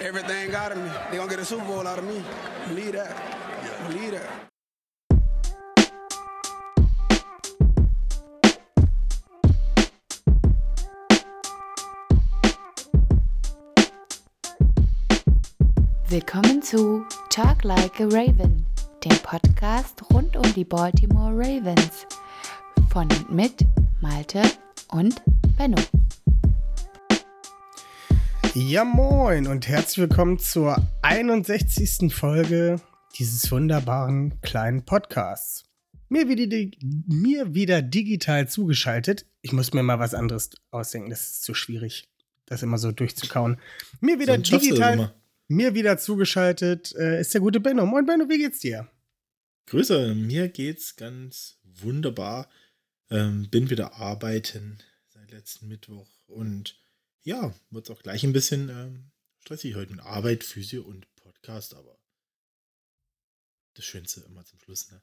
Everything out of me. They gonna get a Super Bowl out of me. Believe that. Believe that. Willkommen zu Talk Like a Raven, dem Podcast rund um die Baltimore Ravens. Von und mit Malte und Benno. Ja, moin und herzlich willkommen zur 61. Folge dieses wunderbaren kleinen Podcasts. Mir wieder, mir wieder digital zugeschaltet. Ich muss mir mal was anderes ausdenken, das ist zu schwierig, das immer so durchzukauen. Mir wieder das digital, mir wieder zugeschaltet äh, ist der gute Benno. Moin Benno, wie geht's dir? Grüße, mir geht's ganz wunderbar. Ähm, bin wieder arbeiten seit letzten Mittwoch und ja, wird's auch gleich ein bisschen ähm, stressig heute mit Arbeit, Physio und Podcast, aber das Schönste immer zum Schluss, ne?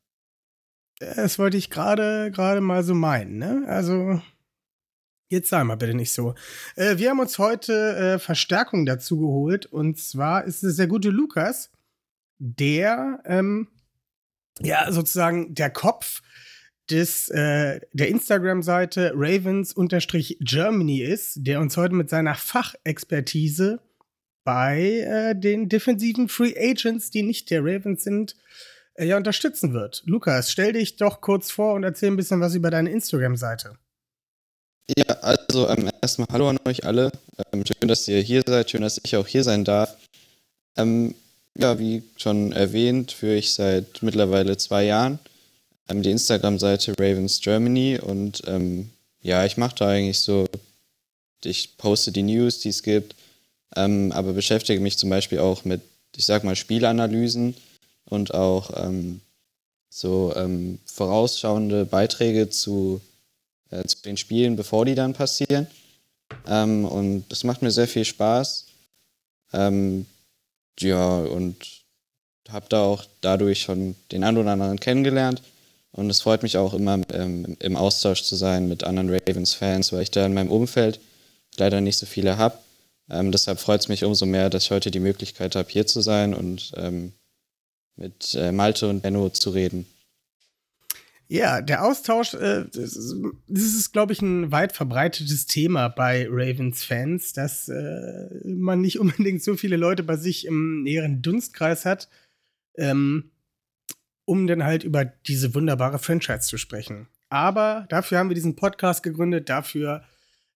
Das wollte ich gerade gerade mal so meinen, ne? Also jetzt sei mal bitte nicht so. Äh, wir haben uns heute äh, Verstärkung dazu geholt und zwar ist es der gute Lukas, der ähm, ja sozusagen der Kopf des äh, der Instagram-Seite Ravens-Germany ist, der uns heute mit seiner Fachexpertise bei äh, den defensiven Free Agents, die nicht der Ravens sind, äh, ja unterstützen wird. Lukas, stell dich doch kurz vor und erzähl ein bisschen was über deine Instagram-Seite. Ja, also ähm, erstmal Hallo an euch alle. Ähm, schön, dass ihr hier seid, schön, dass ich auch hier sein darf. Ähm, ja, wie schon erwähnt, führe ich seit mittlerweile zwei Jahren ähm, die Instagram-Seite Ravens Germany und ähm, ja, ich mache da eigentlich so, ich poste die News, die es gibt, ähm, aber beschäftige mich zum Beispiel auch mit, ich sag mal, Spielanalysen und auch ähm, so ähm, vorausschauende Beiträge zu, äh, zu den Spielen, bevor die dann passieren. Ähm, und das macht mir sehr viel Spaß. Ähm, ja, und habe da auch dadurch schon den einen oder anderen kennengelernt. Und es freut mich auch immer, ähm, im Austausch zu sein mit anderen Ravens-Fans, weil ich da in meinem Umfeld leider nicht so viele habe. Ähm, deshalb freut es mich umso mehr, dass ich heute die Möglichkeit habe, hier zu sein und ähm, mit äh, Malte und Benno zu reden. Ja, der Austausch, äh, das ist, ist glaube ich, ein weit verbreitetes Thema bei Ravens-Fans, dass äh, man nicht unbedingt so viele Leute bei sich im näheren Dunstkreis hat, ähm, um dann halt über diese wunderbare Franchise zu sprechen. Aber dafür haben wir diesen Podcast gegründet, dafür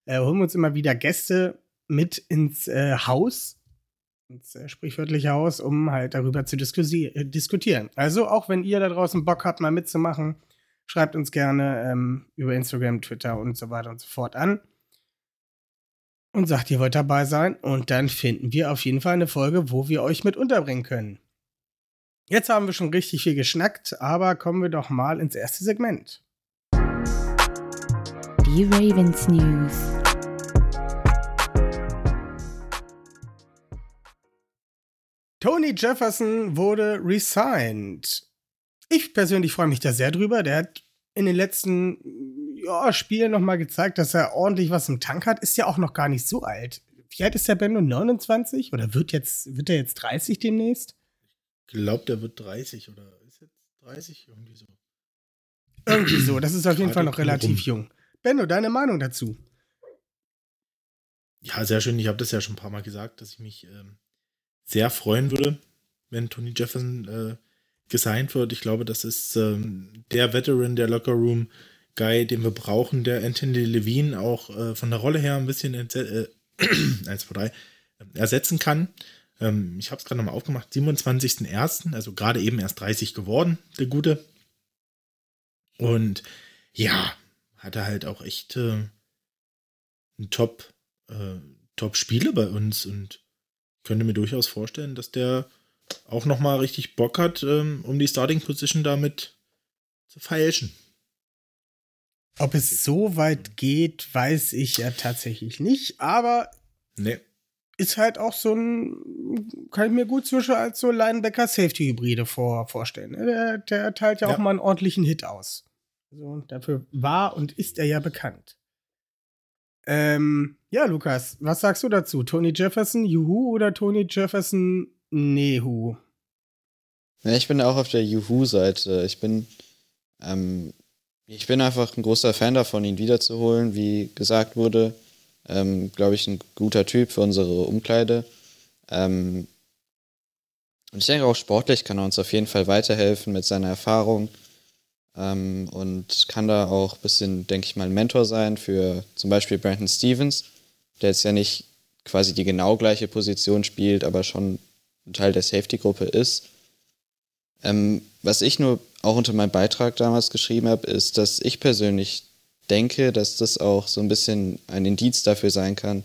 äh, holen wir uns immer wieder Gäste mit ins äh, Haus, ins äh, sprichwörtliche Haus, um halt darüber zu äh, diskutieren. Also auch wenn ihr da draußen Bock habt, mal mitzumachen, schreibt uns gerne ähm, über Instagram, Twitter und so weiter und so fort an. Und sagt, ihr wollt dabei sein. Und dann finden wir auf jeden Fall eine Folge, wo wir euch mit unterbringen können. Jetzt haben wir schon richtig viel geschnackt, aber kommen wir doch mal ins erste Segment. Die Ravens News. Tony Jefferson wurde resigned. Ich persönlich freue mich da sehr drüber. Der hat in den letzten ja, Spielen noch mal gezeigt, dass er ordentlich was im Tank hat. Ist ja auch noch gar nicht so alt. Wie alt ist der Benno? 29? Oder wird, jetzt, wird er jetzt 30 demnächst? Glaubt, der wird 30 oder ist jetzt 30? Irgendwie so. Irgendwie so. Das ist auf jeden Fall noch relativ rum. jung. Benno, deine Meinung dazu? Ja, sehr schön. Ich habe das ja schon ein paar Mal gesagt, dass ich mich ähm, sehr freuen würde, wenn Tony Jefferson äh, gesigned wird. Ich glaube, das ist ähm, der Veteran, der Lockerroom Guy, den wir brauchen, der Anthony Levine auch äh, von der Rolle her ein bisschen äh, 1, 2, 3, äh, ersetzen kann. Ähm, ich habe es gerade nochmal aufgemacht, 27.01., also gerade eben erst 30 geworden, der Gute. Und ja, hat er halt auch echt äh, ein Top, äh, Top-Spieler bei uns und könnte mir durchaus vorstellen, dass der auch noch mal richtig Bock hat, ähm, um die Starting-Position damit zu feilschen. Ob es so weit geht, weiß ich ja tatsächlich nicht. Aber Nee, ist halt auch so ein, kann ich mir gut zwischen als so Linebacker-Safety-Hybride vor, vorstellen. ne? Der, der teilt ja, auch Ja. mal einen ordentlichen Hit aus. So, dafür war und ist er ja bekannt. Ähm, ja, Lukas, was sagst du dazu? Tony Jefferson, Juhu oder Tony Jefferson, Nehu? Ja, ich bin auch auf der Juhu-Seite. Ich bin, ähm, ich bin einfach ein großer Fan davon, ihn wiederzuholen. Wie gesagt wurde, ähm, glaube ich, ein guter Typ für unsere Umkleide. Ähm, und ich denke auch sportlich kann er uns auf jeden Fall weiterhelfen mit seiner Erfahrung ähm, und kann da auch ein bisschen, denke ich mal, ein Mentor sein für zum Beispiel Brandon Stevens, der jetzt ja nicht quasi die genau gleiche Position spielt, aber schon ein Teil der Safety-Gruppe ist. Ähm, was ich nur auch unter meinem Beitrag damals geschrieben habe, ist, dass ich persönlich denke, dass das auch so ein bisschen ein Indiz dafür sein kann,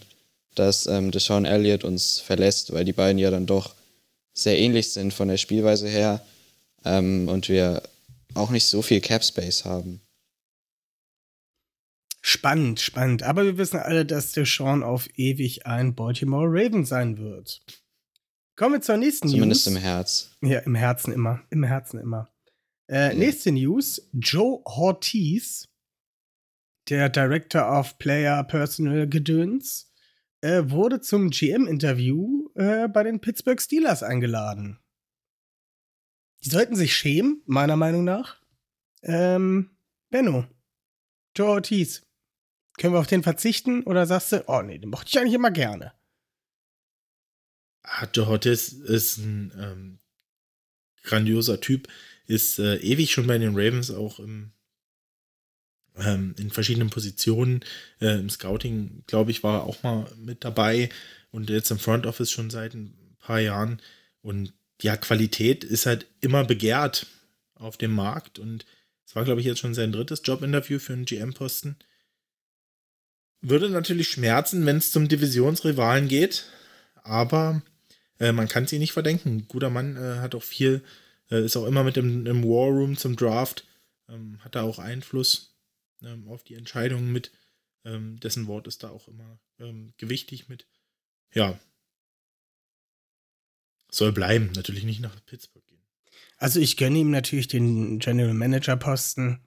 dass ähm, Deshaun Elliott uns verlässt, weil die beiden ja dann doch sehr ähnlich sind von der Spielweise her ähm, und wir auch nicht so viel Cap Space haben. Spannend, spannend. Aber wir wissen alle, dass Deshaun auf ewig ein Baltimore Raven sein wird. Kommen wir zur nächsten Zumindest News. im Herz. Ja, im Herzen immer. Im Herzen immer. Äh, Ja. Nächste News: Joe Ortiz, der Director of Player Personal Gedöns, äh, wurde zum GM-Interview äh, bei den Pittsburgh Steelers eingeladen. Die sollten sich schämen, meiner Meinung nach. Ähm, Benno, Joe Ortiz. Können wir auf den verzichten oder sagst du, oh nee, den mochte ich eigentlich immer gerne? Ah, Joe Hortis ist ein ähm, grandioser Typ, ist äh, ewig schon bei den Ravens auch im, ähm, in verschiedenen Positionen. Äh, Im Scouting, glaube ich, war er auch mal mit dabei und jetzt im Front Office schon seit ein paar Jahren. Und ja, Qualität ist halt immer begehrt auf dem Markt und es war, glaube ich, jetzt schon sein drittes Jobinterview für einen GM-Posten. Würde natürlich schmerzen, wenn es zum Divisionsrivalen geht, aber äh, man kann es ihm nicht verdenken. Ein guter Mann äh, hat auch viel, äh, ist auch immer mit im, im War Room zum Draft, ähm, hat da auch Einfluss ähm, auf die Entscheidungen mit. Ähm, dessen Wort ist da auch immer ähm, gewichtig mit. Ja. Soll bleiben, natürlich nicht nach Pittsburgh gehen. Also ich gönne ihm natürlich den General Manager Posten.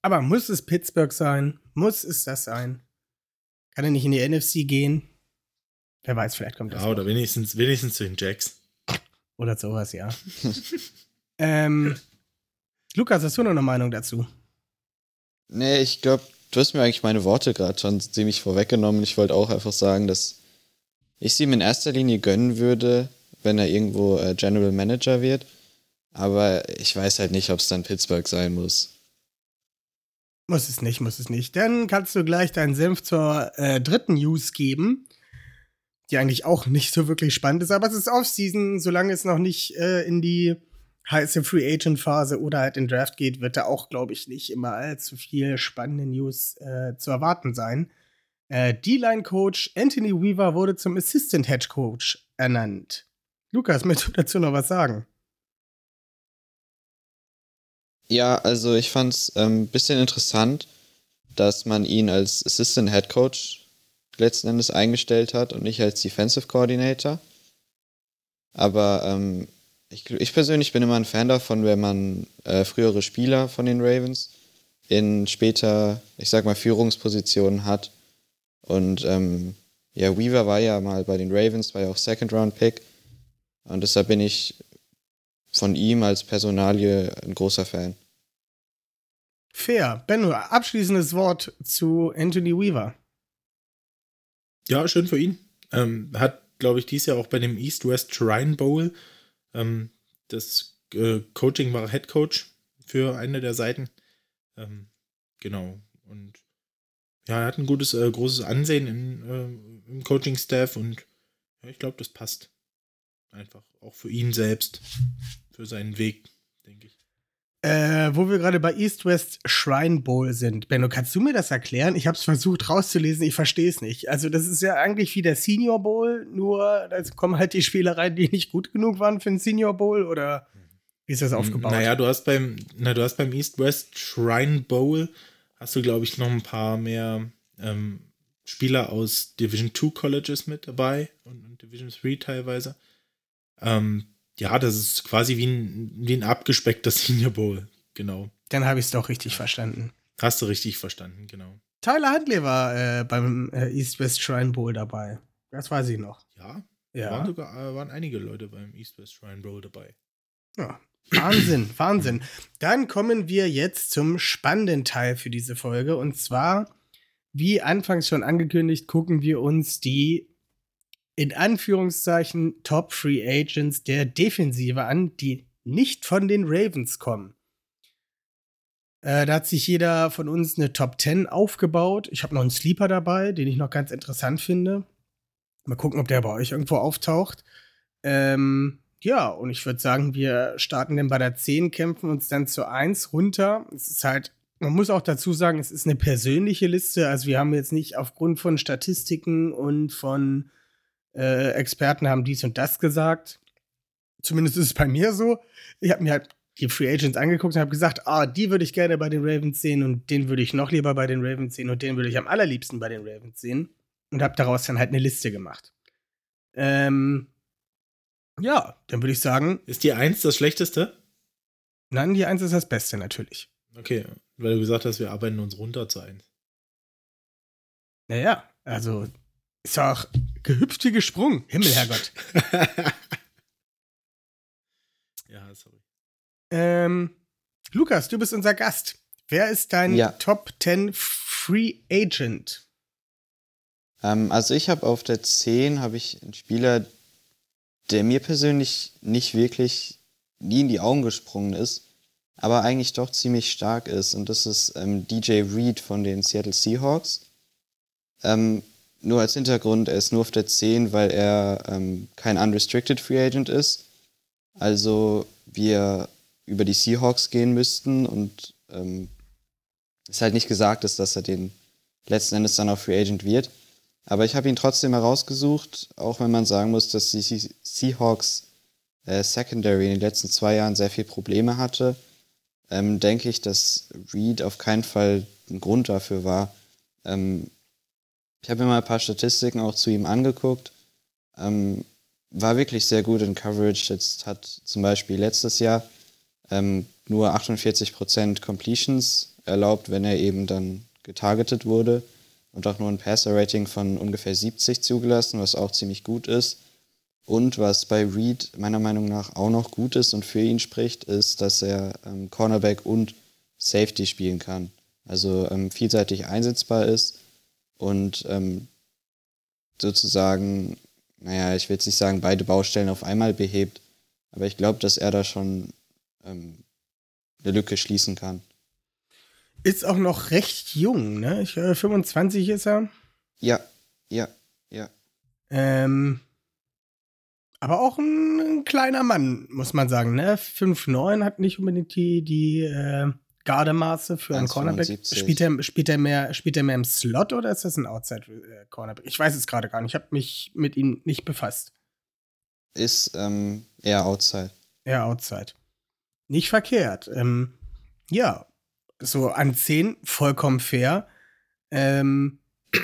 Aber muss es Pittsburgh sein? Muss es das sein? Kann er nicht in die NFC gehen? Wer weiß, vielleicht kommt das. Ja, oder wenigstens, wenigstens zu den Jacks. Oder sowas, ja. ähm, Lukas, hast du noch eine Meinung dazu? Nee, ich glaube, du hast mir eigentlich meine Worte gerade schon ziemlich vorweggenommen. Ich wollte auch einfach sagen, dass ich sie ihm in erster Linie gönnen würde, wenn er irgendwo äh, General Manager wird. Aber ich weiß halt nicht, ob es dann Pittsburgh sein muss. Muss es nicht, muss es nicht. Dann kannst du gleich deinen Senf zur äh, dritten News geben, die eigentlich auch nicht so wirklich spannend ist, aber es ist Offseason, solange es noch nicht äh, in die heiße Free Agent Phase oder halt in Draft geht, wird da auch, glaube ich, nicht immer allzu viel spannende News äh, zu erwarten sein. Äh, D-Line Coach Anthony Weaver wurde zum Assistant Head Coach ernannt. Lukas, möchtest du dazu noch was sagen? Ja, also ich fand es ein ähm, bisschen interessant, dass man ihn als Assistant Head Coach letzten Endes eingestellt hat und nicht als Defensive Coordinator. Aber ähm, ich, ich persönlich bin immer ein Fan davon, wenn man äh, frühere Spieler von den Ravens in später, ich sag mal, Führungspositionen hat. Und ähm, ja, Weaver war ja mal bei den Ravens, war ja auch Second Round Pick. Und deshalb bin ich von ihm als Personalie ein großer Fan. Fair. Benno, abschließendes Wort zu Anthony Weaver. Ja, schön für ihn. Ähm, hat, glaube ich, dieses Jahr auch bei dem East-West Shrine Bowl ähm, das äh, Coaching war Head Coach für eine der Seiten. Ähm, genau. Und ja, er hat ein gutes, äh, großes Ansehen in, äh, im Coaching-Staff und ja, ich glaube, das passt. Einfach. Auch für ihn selbst. Für seinen Weg. Äh, wo wir gerade bei East-West Shrine Bowl sind. Benno, kannst du mir das erklären? Ich habe es versucht rauszulesen, ich verstehe es nicht. Also, das ist ja eigentlich wie der Senior Bowl, nur da kommen halt die Spieler rein, die nicht gut genug waren für den Senior Bowl oder wie ist das aufgebaut? Naja, du hast beim, na, du hast beim East-West Shrine Bowl, hast du, glaube ich, noch ein paar mehr ähm, Spieler aus Division 2 Colleges mit dabei und, und Division 3 teilweise. Ähm, ja, das ist quasi wie ein, wie ein abgespeckter Senior Bowl, genau. Dann habe ich es doch richtig verstanden. Hast du richtig verstanden, genau. Tyler Huntley war äh, beim äh, East-West Shrine Bowl dabei. Das weiß ich noch. Ja, Ja. waren sogar äh, waren einige Leute beim East West Shrine Bowl dabei. Ja. Wahnsinn, Wahnsinn. Dann kommen wir jetzt zum spannenden Teil für diese Folge. Und zwar, wie anfangs schon angekündigt, gucken wir uns die in Anführungszeichen Top Free Agents der Defensive an, die nicht von den Ravens kommen. Äh, da hat sich jeder von uns eine Top 10 aufgebaut. Ich habe noch einen Sleeper dabei, den ich noch ganz interessant finde. Mal gucken, ob der bei euch irgendwo auftaucht. Ähm, ja, und ich würde sagen, wir starten dann bei der 10, kämpfen uns dann zu 1 runter. Es ist halt, man muss auch dazu sagen, es ist eine persönliche Liste. Also wir haben jetzt nicht aufgrund von Statistiken und von äh, Experten haben dies und das gesagt. Zumindest ist es bei mir so. Ich habe mir halt die Free Agents angeguckt und habe gesagt, ah, die würde ich gerne bei den Ravens sehen und den würde ich noch lieber bei den Ravens sehen und den würde ich am allerliebsten bei den Ravens sehen. Und habe daraus dann halt eine Liste gemacht. Ähm, ja, dann würde ich sagen, Ist die 1 das schlechteste? nein, die 1 ist das Beste natürlich. Okay, weil du gesagt hast, wir arbeiten uns runter zu 1. Naja, also ist auch gehüpft wie gesprungen. Himmel, Herrgott. ja, sorry. ähm, Lukas, du bist unser Gast. Wer ist dein Ja. Top 10 Free Agent? Ähm, also ich habe auf der 10 habe ich einen Spieler, der mir persönlich nicht wirklich nie in die Augen gesprungen ist, aber eigentlich doch ziemlich stark ist. Und das ist ähm, DJ Reed von den Seattle Seahawks. Ähm, nur als Hintergrund, er ist nur auf der 10, weil er ähm, kein Unrestricted Free Agent ist. Also wir über die Seahawks gehen müssten und ähm, ist halt nicht gesagt ist, dass er den letzten Endes dann auch Free Agent wird. Aber ich habe ihn trotzdem herausgesucht, auch wenn man sagen muss, dass die Se- Seahawks äh, Secondary in den letzten zwei Jahren sehr viel Probleme hatte, ähm, denke ich, dass Reed auf keinen Fall ein Grund dafür war. Ähm, ich habe mir mal ein paar Statistiken auch zu ihm angeguckt. Ähm, war wirklich sehr gut in Coverage. Jetzt hat zum Beispiel letztes Jahr ähm, nur 48% Completions erlaubt, wenn er eben dann getargetet wurde und auch nur ein Passer-Rating von ungefähr 70 zugelassen, was auch ziemlich gut ist. Und was bei Reed meiner Meinung nach auch noch gut ist und für ihn spricht, ist, dass er ähm, Cornerback und Safety spielen kann. Also ähm, vielseitig einsetzbar ist und ähm, sozusagen, naja, ich will jetzt nicht sagen, beide Baustellen auf einmal behebt, aber ich glaube, dass er da schon ähm, eine Lücke schließen kann. Ist auch noch recht jung, ne? Ich, äh, 25 ist er. Ja, ja, ja. Ähm, aber auch ein, ein kleiner Mann, muss man sagen, ne? 5'9 hat nicht unbedingt die, die äh, Gardemaße für einen Cornerback. 1,75. Spielt er, spielt, er mehr, spielt er mehr im Slot oder ist das ein Outside-Cornerback? Ich weiß es gerade gar nicht. Ich habe mich mit ihm nicht befasst. Ist ähm, eher outside. Ja, Outside. Nicht verkehrt. Ähm, ja, so an 10 vollkommen fair. Ähm,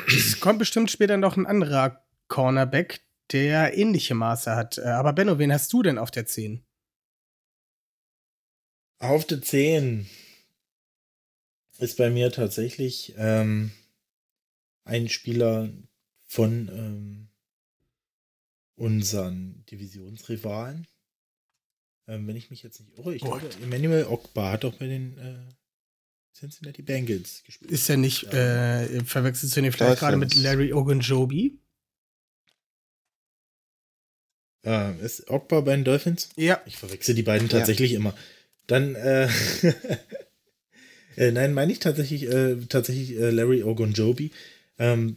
es kommt bestimmt später noch ein anderer Cornerback, der ähnliche Maße hat. Äh, Aber Benno, wen hast du denn auf der 10? Auf der 10 ist bei mir tatsächlich ähm, ein Spieler von ähm, unseren Divisionsrivalen. Ähm, wenn ich mich jetzt nicht irre, ich Boah. glaube, Emmanuel Ogba hat doch bei den äh, Cincinnati Bengals gespielt. Ist er nicht, Ja. äh, verwechselst du ihn vielleicht gerade mit. Larry Ogunjobi? Äh, ist Ogba bei den Dolphins? Ja. Ich verwechsel die beiden tatsächlich immer. Dann, äh, äh, nein, meine ich tatsächlich, äh, tatsächlich äh, Larry Ogunjobi. Ähm,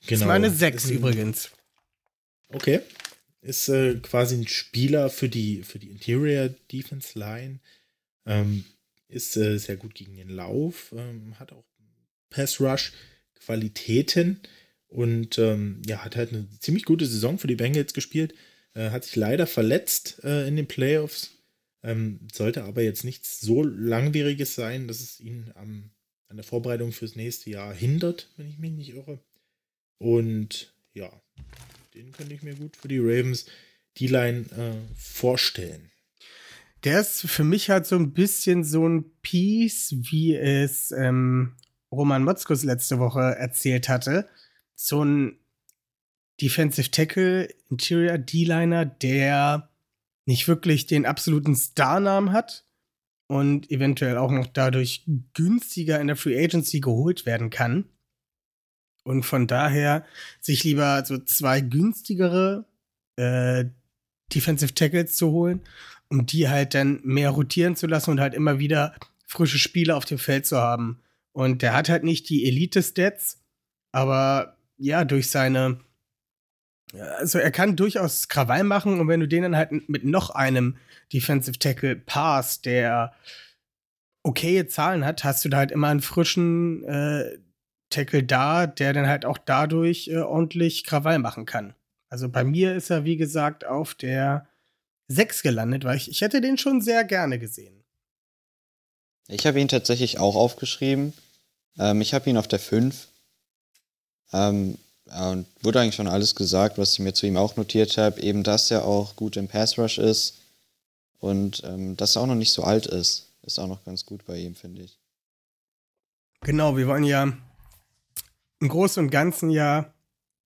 Ist genau. meine 6 Ist ein- übrigens. Okay. Ist äh, quasi ein Spieler für die, für die Interior Defense Line. Ähm, ist äh, sehr gut gegen den Lauf. Ähm, hat auch Pass Rush Qualitäten. Und ähm, ja, hat halt eine ziemlich gute Saison für die Bengals gespielt. Äh, hat sich leider verletzt in den Playoffs. Ähm, sollte aber jetzt nichts so langwieriges sein, dass es ihn am, an der Vorbereitung fürs nächste Jahr hindert, wenn ich mich nicht irre. Und ja, den könnte ich mir gut für die Ravens die Line äh, vorstellen. Der ist für mich halt so ein bisschen so ein Piece, wie es ähm, Roman Motzkus letzte Woche erzählt hatte. So ein Defensive Tackle, Interior D-Liner, der nicht wirklich den absoluten Starnamen hat und eventuell auch noch dadurch günstiger in der Free Agency geholt werden kann. Und von daher sich lieber so zwei günstigere äh, Defensive Tackles zu holen, um die halt dann mehr rotieren zu lassen und halt immer wieder frische Spieler auf dem Feld zu haben. Und der hat halt nicht die Elite-Stats, aber ja, durch seine also er kann durchaus Krawall machen und wenn du den dann halt mit noch einem Defensive Tackle pass, der okaye Zahlen hat, hast du da halt immer einen frischen äh, Tackle da, der dann halt auch dadurch äh, ordentlich Krawall machen kann. Also bei mir ist er, wie gesagt, auf der 6 gelandet, weil ich, ich hätte den schon sehr gerne gesehen. Ich habe ihn tatsächlich auch aufgeschrieben. Ähm, ich habe ihn auf der 5. Ähm, und wurde eigentlich schon alles gesagt, was ich mir zu ihm auch notiert habe. Eben, dass er auch gut im Pass Rush ist und ähm, dass er auch noch nicht so alt ist. Ist auch noch ganz gut bei ihm, finde ich. Genau, wir wollen ja im Großen und Ganzen ja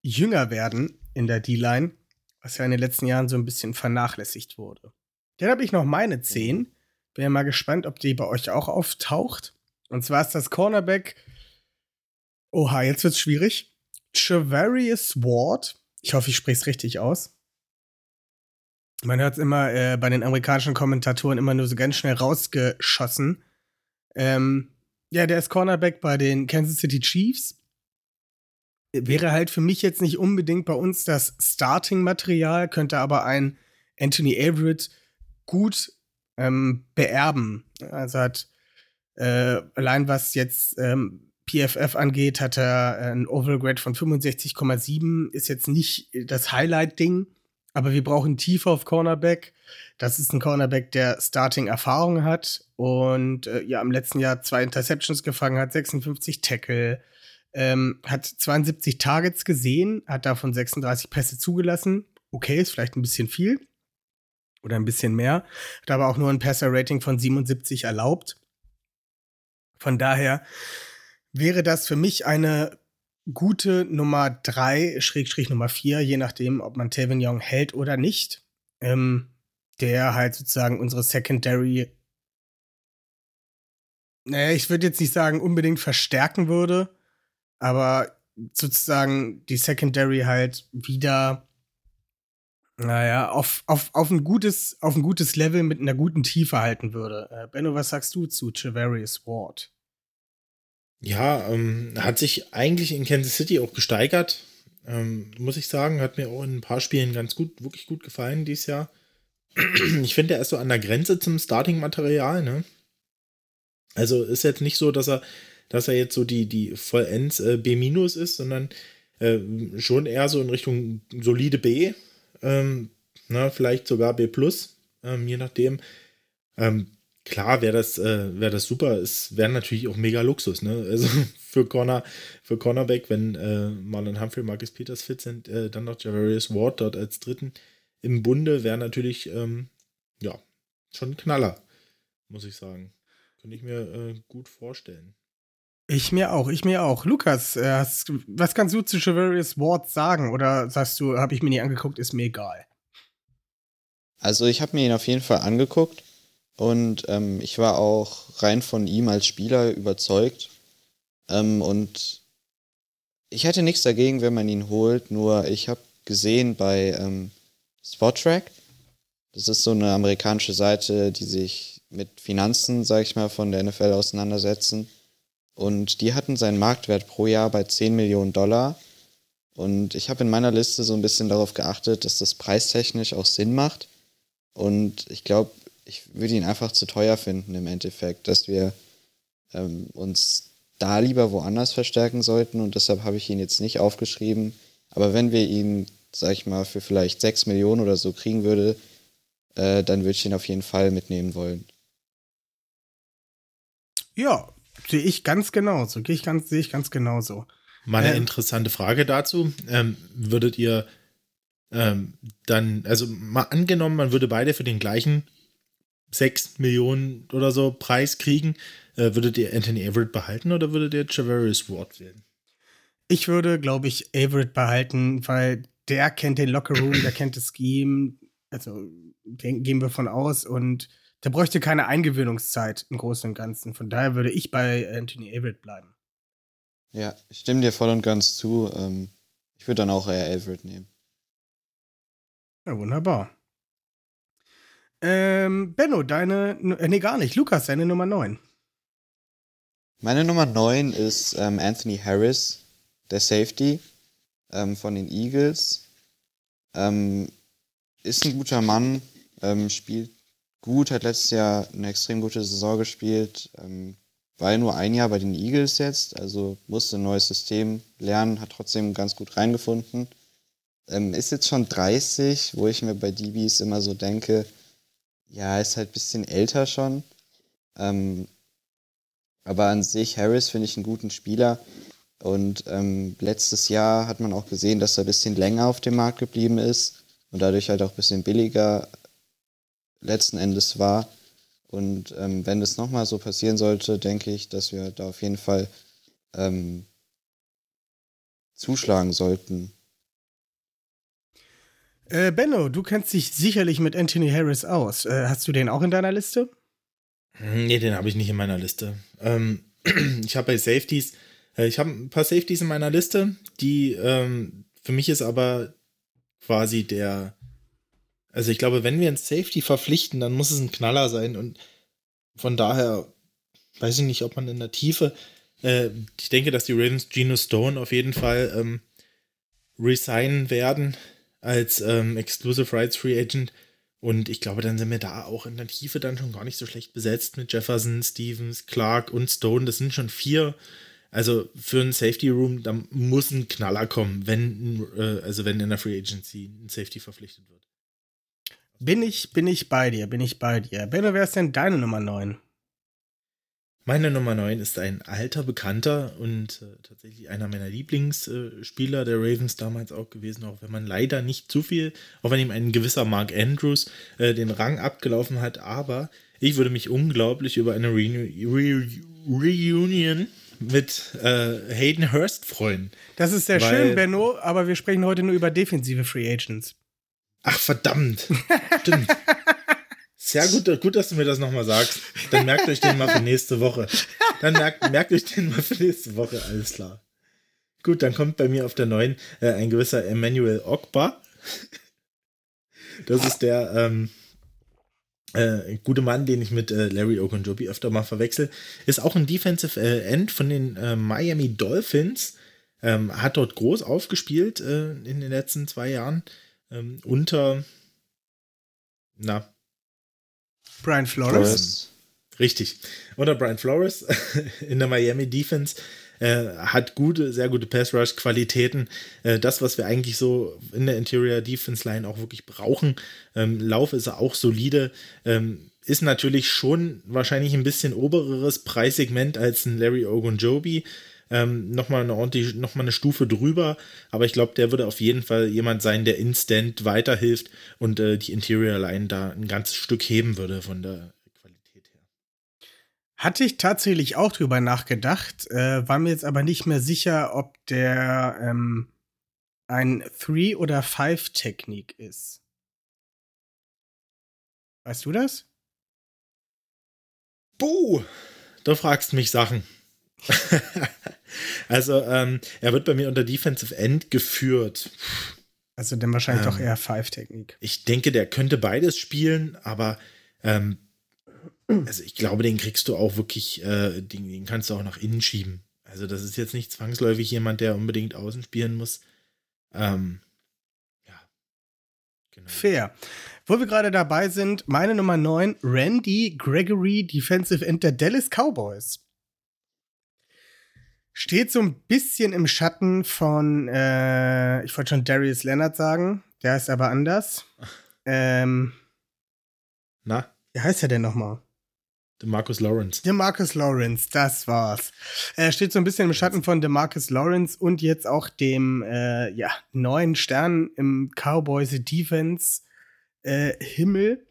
jünger werden in der D-Line, was ja in den letzten Jahren so ein bisschen vernachlässigt wurde. Dann habe ich noch meine 10. Bin ja mal gespannt, ob die bei euch auch auftaucht. Und zwar ist das Cornerback. Oha, jetzt wird's schwierig. Chavarius Ward. Ich hoffe, ich spreche es richtig aus. Man hört es immer äh, bei den amerikanischen Kommentatoren immer nur so ganz schnell rausgeschossen. Ähm, ja, der ist Cornerback bei den Kansas City Chiefs. Wäre halt für mich jetzt nicht unbedingt bei uns das Starting-Material, könnte aber ein Anthony Averett gut ähm, beerben. Also hat äh, allein was jetzt ähm, PFF angeht, hat er ein Overall Grade von 65,7. Ist jetzt nicht das Highlight-Ding, aber wir brauchen tiefer auf Cornerback. Das ist ein Cornerback, der Starting-Erfahrung hat und äh, ja im letzten Jahr zwei Interceptions gefangen hat, 56 Tackle, ähm, hat 72 Targets gesehen, hat davon 36 Pässe zugelassen. Okay, ist vielleicht ein bisschen viel oder ein bisschen mehr, hat aber auch nur ein Passer-Rating von 77 erlaubt. Von daher wäre das für mich eine gute Nummer 3, Schrägstrich Nummer 4, je nachdem, ob man Tevin Young hält oder nicht. Ähm, der halt sozusagen unsere Secondary, naja, ich würde jetzt nicht sagen, unbedingt verstärken würde, aber sozusagen die Secondary halt wieder, naja, auf, auf, auf, ein, gutes, auf ein gutes Level mit einer guten Tiefe halten würde. Äh, Benno, was sagst du zu Javarius Ward? Ja, ähm, hat sich eigentlich in Kansas City auch gesteigert, ähm, muss ich sagen. Hat mir auch in ein paar Spielen ganz gut, wirklich gut gefallen dieses Jahr. Ich finde, er ist so an der Grenze zum Starting-Material, ne? Also ist jetzt nicht so, dass er, dass er jetzt so die, die vollends äh, B- ist, sondern äh, schon eher so in Richtung solide B. Ähm, na, vielleicht sogar B, ähm, je nachdem. Ähm, klar wäre das, äh, wär das super. Es wäre natürlich auch mega Luxus, ne? Also für Corner, für Cornerback, wenn äh, Marlon Humphrey, Marcus Peters fit sind, äh, dann noch Javarius Ward dort als dritten im Bunde wäre natürlich, ähm, ja, schon ein Knaller, muss ich sagen. Könnte ich mir äh, gut vorstellen. Ich mir auch, ich mir auch. Lukas, äh, hast, was kannst du zu Javarius Ward sagen? Oder sagst du, habe ich mir nie angeguckt, ist mir egal? Also ich habe mir ihn auf jeden Fall angeguckt und ähm, ich war auch rein von ihm als Spieler überzeugt. Ähm, und ich hätte nichts dagegen, wenn man ihn holt, nur ich habe gesehen bei ähm, Spottrack, das ist so eine amerikanische Seite, die sich mit Finanzen, sag ich mal, von der NFL auseinandersetzen. Und die hatten seinen Marktwert pro Jahr bei 10 Millionen Dollar. Und ich habe in meiner Liste so ein bisschen darauf geachtet, dass das preistechnisch auch Sinn macht. Und ich glaube, ich würde ihn einfach zu teuer finden im Endeffekt, dass wir ähm, uns da lieber woanders verstärken sollten und deshalb habe ich ihn jetzt nicht aufgeschrieben. Aber wenn wir ihn, sag ich mal, für vielleicht 6 Millionen oder so kriegen würde, äh, dann würde ich ihn auf jeden Fall mitnehmen wollen. Ja, sehe ich ganz genauso. Gehe ich ganz, sehe ich ganz genauso. Mal eine Ähm. interessante Frage dazu. Ähm, würdet ihr ähm, dann, also mal angenommen, man würde beide für den gleichen 6 Millionen oder so Preis kriegen, äh, würdet ihr Anthony Everett behalten oder würdet ihr Javarius Ward wählen? Ich würde, glaube ich, Everett behalten, weil der kennt den Lockerroom, der kennt das Scheme. Also gehen wir von aus und der bräuchte keine Eingewöhnungszeit im Großen und Ganzen. Von daher würde ich bei Anthony Everett bleiben. Ja, ich stimme dir voll und ganz zu. Ähm, ich würde dann auch eher Everett nehmen. Ja, wunderbar. Ähm, Benno, deine, äh, nee, gar nicht. Lukas, deine Nummer 9. Meine Nummer 9 ist ähm, Anthony Harris, der Safety ähm, von den Eagles. Ähm, ist ein guter Mann, ähm, spielt gut, hat letztes Jahr eine extrem gute Saison gespielt. Ähm, war nur ein Jahr bei den Eagles jetzt, also musste ein neues System lernen, hat trotzdem ganz gut reingefunden. Ähm, ist jetzt schon 30, wo ich mir bei DBs immer so denke, ja, ist halt ein bisschen älter schon. Ähm, aber an sich, Harris finde ich einen guten Spieler. Und ähm, letztes Jahr hat man auch gesehen, dass er ein bisschen länger auf dem Markt geblieben ist und dadurch halt auch ein bisschen billiger letzten Endes war. Und ähm, wenn das nochmal so passieren sollte, denke ich, dass wir da auf jeden Fall ähm, zuschlagen sollten. Äh, Benno, du kennst dich sicherlich mit Anthony Harris aus. Äh, hast du den auch in deiner Liste? Nee, den habe ich nicht in meiner Liste. Ähm, ich habe bei Safeties, äh, ich habe ein paar Safeties in meiner Liste, die ähm, für mich ist aber quasi der, also ich glaube, wenn wir ein Safety verpflichten, dann muss es ein Knaller sein und von daher weiß ich nicht, ob man in der Tiefe, äh, ich denke, dass die Ravens Geno Stone auf jeden Fall ähm, resignen werden als ähm, Exclusive Rights Free Agent. Und ich glaube, dann sind wir da auch in der Tiefe dann schon gar nicht so schlecht besetzt mit Jefferson, Stevens, Clark und Stone. Das sind schon vier. Also für einen Safety Room, da muss ein Knaller kommen, wenn, äh, also wenn in der Free Agency ein Safety verpflichtet wird. Bin ich, bin ich bei dir, bin ich bei dir. Benno, wer ist denn deine Nummer 9? Meine Nummer 9 ist ein alter Bekannter und äh, tatsächlich einer meiner Lieblingsspieler äh, der Ravens damals auch gewesen, auch wenn man leider nicht zu viel, auch wenn ihm ein gewisser Mark Andrews äh, den Rang abgelaufen hat, aber ich würde mich unglaublich über eine Re Re Reunion mit äh, Hayden Hurst freuen. Das ist sehr schön, Benno, aber wir sprechen heute nur über defensive Free Agents. Ach, verdammt. Stimmt. Sehr gut, gut, dass du mir das nochmal sagst. Dann merkt euch den mal für nächste Woche. Dann merkt, merkt euch den mal für nächste Woche, alles klar. Gut, dann kommt bei mir auf der neuen äh, ein gewisser Emmanuel Ogba. Das ist der ähm, äh, gute Mann, den ich mit äh, Larry Ogunjobi öfter mal verwechsel. Ist auch ein Defensive äh, End von den äh, Miami Dolphins. Ähm, hat dort groß aufgespielt äh, in den letzten zwei Jahren. Ähm, unter, na, Brian Flores. Flores. Richtig. Unter Brian Flores in der Miami Defense äh, hat gute, sehr gute Pass-Rush-Qualitäten. Äh, das, was wir eigentlich so in der Interior Defense Line auch wirklich brauchen. Ähm, Lauf ist er auch solide. Ähm, ist natürlich schon wahrscheinlich ein bisschen obereres Preissegment als ein Larry Ogunjobi. Ähm, nochmal eine ordentliche, nochmal eine Stufe drüber, aber ich glaube, der würde auf jeden Fall jemand sein, der instant weiterhilft und äh, die Interior Line da ein ganzes Stück heben würde von der Qualität her. Hatte ich tatsächlich auch drüber nachgedacht, äh, war mir jetzt aber nicht mehr sicher, ob der ähm, ein Three- oder Five-Technik ist. Weißt du das? Buh! Du fragst mich Sachen. also, ähm, er wird bei mir unter Defensive End geführt. Also dann wahrscheinlich Ähm, doch eher Five-Technik. Ich denke, der könnte beides spielen, aber ähm, also ich glaube, den kriegst du auch wirklich, äh, den, den kannst du auch nach innen schieben. Also, das ist jetzt nicht zwangsläufig jemand, der unbedingt außen spielen muss. Ähm, ja. Genau. Fair. Wo wir gerade dabei sind, meine Nummer 9, Randy Gregory, Defensive End der Dallas Cowboys. Steht so ein bisschen im Schatten von, äh, ich wollte schon Darius Leonard sagen, der ist aber anders. Ähm, Na, wie heißt er denn nochmal? der Marcus Lawrence. DeMarcus Lawrence, das war's. Er steht so ein bisschen im Schatten von DeMarcus Lawrence und jetzt auch dem äh, ja, neuen Stern im Cowboys Defense äh, Himmel.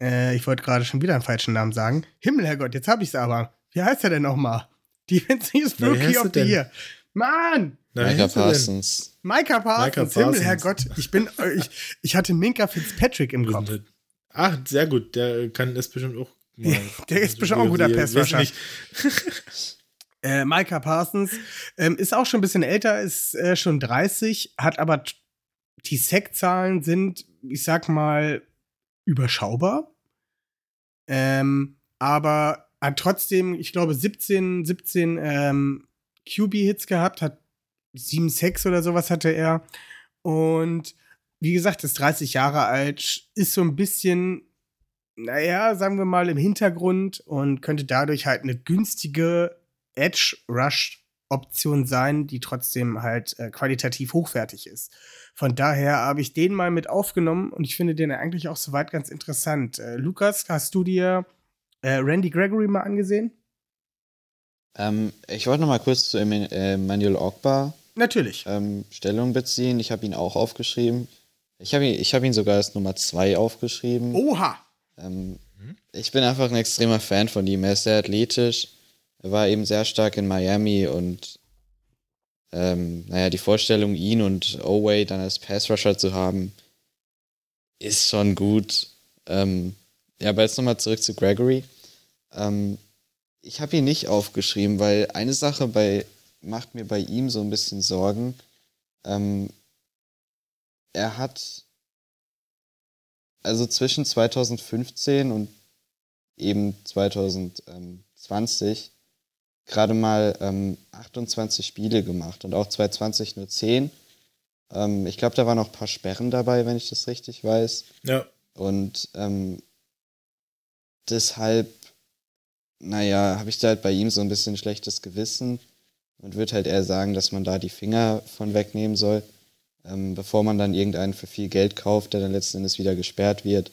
Äh, ich wollte gerade schon wieder einen falschen Namen sagen. Himmel, Herrgott, jetzt habe ich es aber. Wie heißt er denn nochmal? Defensive Rookie of the? Year. Mann! Micah? Parsons. Micah Parsons. Micah Himmel, Parsons. Herrgott. Ich bin, äh, ich, ich hatte Minka Fitzpatrick im Kopf. Ach, sehr gut. Der kann das bestimmt auch. mal- Der ist bestimmt auch ein guter nicht. Äh, Micah Parsons ähm, ist auch schon ein bisschen älter, ist äh, schon 30, hat aber die Sackzahlen sind, ich sag mal, überschaubar. Ähm, aber hat trotzdem, ich glaube, 17, 17 ähm, QB-Hits gehabt, hat 7 Sacks oder sowas hatte er. Und wie gesagt, ist 30 Jahre alt, ist so ein bisschen, naja, sagen wir mal, im Hintergrund und könnte dadurch halt eine günstige Edge-Rush-Option sein, die trotzdem halt äh, qualitativ hochwertig ist. Von daher habe ich den mal mit aufgenommen und ich finde den eigentlich auch soweit ganz interessant. Äh, Lukas, hast du dir äh, Randy Gregory mal angesehen? Ähm, ich wollte noch mal kurz zu Eman- Emmanuel Ogba Natürlich. ähm, Stellung beziehen. Ich habe ihn auch aufgeschrieben. Ich habe ihn, ich hab ihn sogar als Nummer 2 aufgeschrieben. Oha! Ähm, ich bin einfach ein extremer Fan von ihm. Er ist sehr athletisch. Er war eben sehr stark in Miami und ähm, naja, die Vorstellung, ihn und Oway dann als Pass-Rusher zu haben, ist schon gut. Ähm, ja, aber jetzt nochmal zurück zu Gregory. Ähm, ich habe ihn nicht aufgeschrieben, weil eine Sache bei, macht mir bei ihm so ein bisschen Sorgen. Ähm, er hat also zwischen 2015 und eben 2020 gerade mal ähm, 28 Spiele gemacht und auch 2020 nur 10. Ähm, ich glaube, da waren noch ein paar Sperren dabei, wenn ich das richtig weiß. Ja. Und ähm, deshalb, naja, habe ich da halt bei ihm so ein bisschen schlechtes Gewissen und würde halt eher sagen, dass man da die Finger von wegnehmen soll, ähm, bevor man dann irgendeinen für viel Geld kauft, der dann letzten Endes wieder gesperrt wird.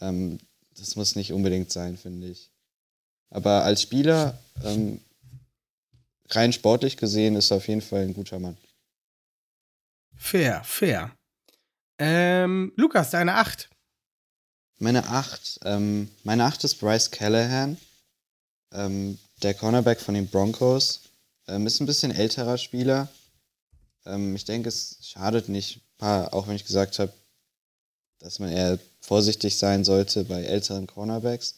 Ähm, das muss nicht unbedingt sein, finde ich. Aber als Spieler, ähm, rein sportlich gesehen, ist er auf jeden Fall ein guter Mann. Fair, fair. Ähm, Lukas, deine 8. Meine 8, ähm, meine 8 ist Bryce Callahan, ähm, der Cornerback von den Broncos. Ähm, ist ein bisschen älterer Spieler. Ähm, ich denke, es schadet nicht, auch wenn ich gesagt habe, dass man eher vorsichtig sein sollte bei älteren Cornerbacks.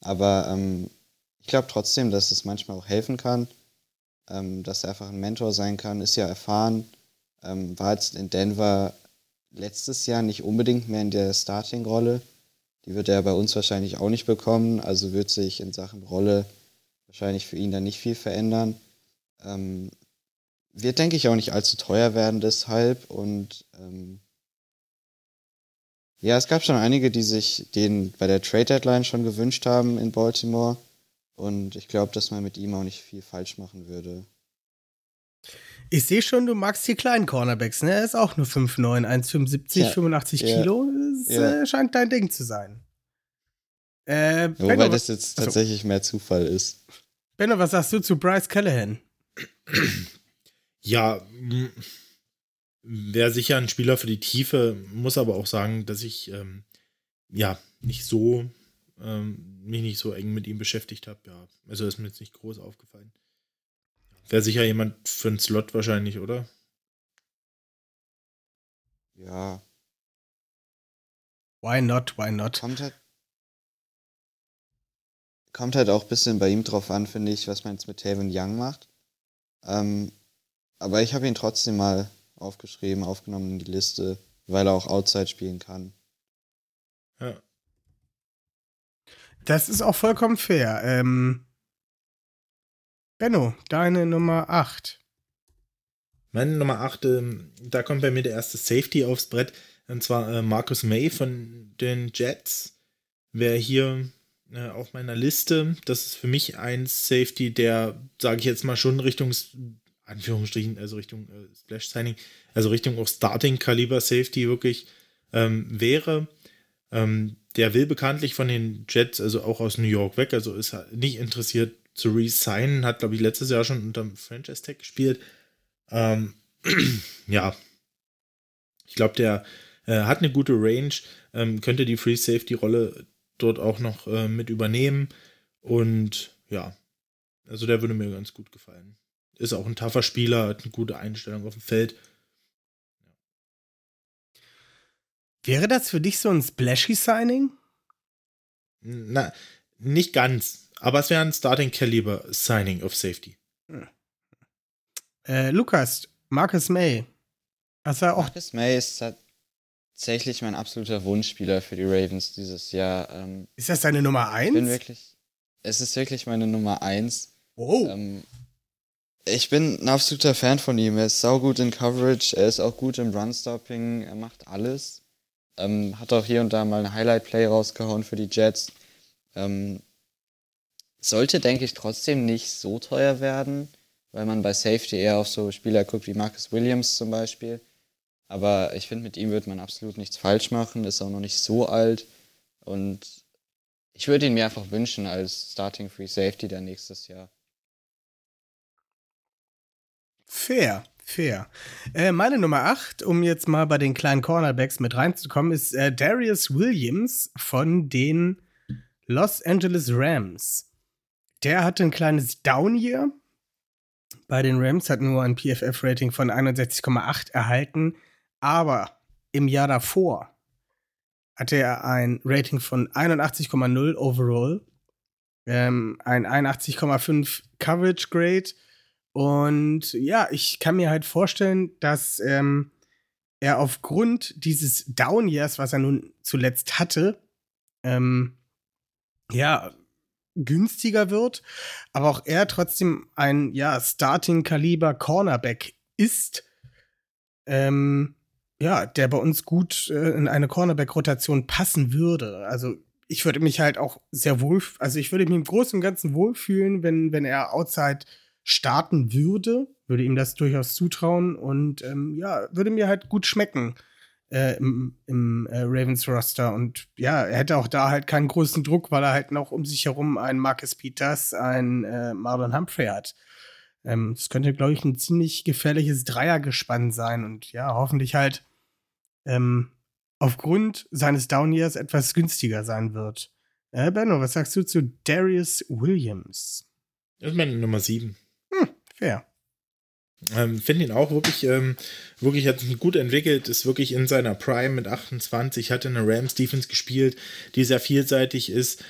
Aber ähm, ich glaube trotzdem, dass es manchmal auch helfen kann, ähm, dass er einfach ein Mentor sein kann, ist ja erfahren, ähm, war jetzt in Denver letztes Jahr nicht unbedingt mehr in der Starting-Rolle. Die wird er bei uns wahrscheinlich auch nicht bekommen, also wird sich in Sachen Rolle wahrscheinlich für ihn dann nicht viel verändern. Ähm, wird, denke ich, auch nicht allzu teuer werden deshalb. Und ähm, ja, es gab schon einige, die sich den bei der Trade Deadline schon gewünscht haben in Baltimore. Und ich glaube, dass man mit ihm auch nicht viel falsch machen würde. Ich sehe schon, du magst die kleinen Cornerbacks, ne? Er ist auch nur 5'9, 1,75, Ja. 85 Ja. Kilo. Das Ja. äh, scheint dein Ding zu sein. Äh, Wobei Benno, das jetzt Achso. tatsächlich mehr Zufall ist. Benno, was sagst du zu Bryce Callahan? Ja, wäre sicher ein Spieler für die Tiefe, muss aber auch sagen, dass ich ähm, ja nicht so ähm, mich nicht so eng mit ihm beschäftigt habe. Ja, also ist mir jetzt nicht groß aufgefallen. Wäre sicher jemand für einen Slot wahrscheinlich, oder? Ja, Why not, why not? kommt halt. Kommt halt auch ein bisschen bei ihm drauf an, finde ich, was man jetzt mit Taven Young macht. Ähm, aber ich habe ihn trotzdem mal aufgeschrieben, aufgenommen in die Liste, weil er auch Outside spielen kann. Ja. Das ist auch vollkommen fair. Ähm, Benno, deine Nummer 8. Meine Nummer 8, ähm, da kommt bei mir der erste Safety aufs Brett. Und zwar äh, Marcus May von den Jets. Wäre hier äh, auf meiner Liste. Das ist für mich ein Safety, der, sage ich jetzt mal, schon Richtung, Anführungsstrichen, also Richtung äh, Splash Signing, also Richtung auch Starting-Kaliber Safety wirklich ähm, wäre. Ähm, der will bekanntlich von den Jets, also auch aus New York weg, also ist er nicht interessiert zu resignen, hat, glaube ich, letztes Jahr schon unter dem Franchise Tag gespielt. Ähm, ja, ich glaube, der äh, hat eine gute Range, ähm, könnte die Free Safety Rolle dort auch noch äh, mit übernehmen. Und ja, also der würde mir ganz gut gefallen. Ist auch ein taffer Spieler, hat eine gute Einstellung auf dem Feld. Wäre das für dich so ein Splashy-Signing? Na, nicht ganz. Aber es wäre ein Starting Caliber Signing of Safety. Hm. Äh, Lukas, Marcus May. Also auch Marcus May ist tatsächlich mein absoluter Wunschspieler für die Ravens dieses Jahr. Ähm, ist das deine Nummer 1? Ich bin wirklich. Es ist wirklich meine Nummer 1. Oh. Ähm, ich bin ein absoluter Fan von ihm. Er ist saugut in Coverage, er ist auch gut im Run-Stopping, er macht alles. Ähm, hat auch hier und da mal ein Highlight-Play rausgehauen für die Jets. Ähm, sollte, denke ich, trotzdem nicht so teuer werden, weil man bei Safety eher auf so Spieler guckt wie Marcus Williams zum Beispiel. Aber ich finde, mit ihm wird man absolut nichts falsch machen, ist auch noch nicht so alt. Und ich würde ihn mir einfach wünschen als Starting Free Safety der nächstes Jahr. Fair, fair. Äh, meine Nummer 8, um jetzt mal bei den kleinen Cornerbacks mit reinzukommen, ist äh, Darius Williams von den Los Angeles Rams. Der hatte ein kleines Down-Year. Bei den Rams hat nur ein PFF-Rating von 61,8 erhalten. Aber im Jahr davor hatte er ein Rating von 81,0 overall, ähm, ein 81,5 Coverage Grade. Und ja, ich kann mir halt vorstellen, dass ähm, er aufgrund dieses Down Years, was er nun zuletzt hatte, ähm, ja, günstiger wird, aber auch er trotzdem ein ja, Starting-Kaliber Cornerback ist, ähm, ja, der bei uns gut äh, in eine Cornerback-Rotation passen würde. Also ich würde mich halt auch sehr wohl, also ich würde mich im Großen und Ganzen wohlfühlen, wenn, wenn er outside starten würde, würde ihm das durchaus zutrauen und ähm, ja, würde mir halt gut schmecken äh, im, im äh, Ravens Roster. Und ja, er hätte auch da halt keinen großen Druck, weil er halt noch um sich herum einen Marcus Peters, einen äh, Marlon Humphrey hat. Ähm, das könnte, glaube ich, ein ziemlich gefährliches Dreiergespann sein und ja, hoffentlich halt ähm, aufgrund seines Down Years etwas günstiger sein wird. Äh, Benno, was sagst du zu Darius Williams? Das ist meine Nummer 7. Hm, fair. Ähm, Finde ihn auch wirklich, ähm, wirklich hat sich gut entwickelt, ist wirklich in seiner Prime mit 28, hat in der Rams Defense gespielt, die sehr vielseitig ist,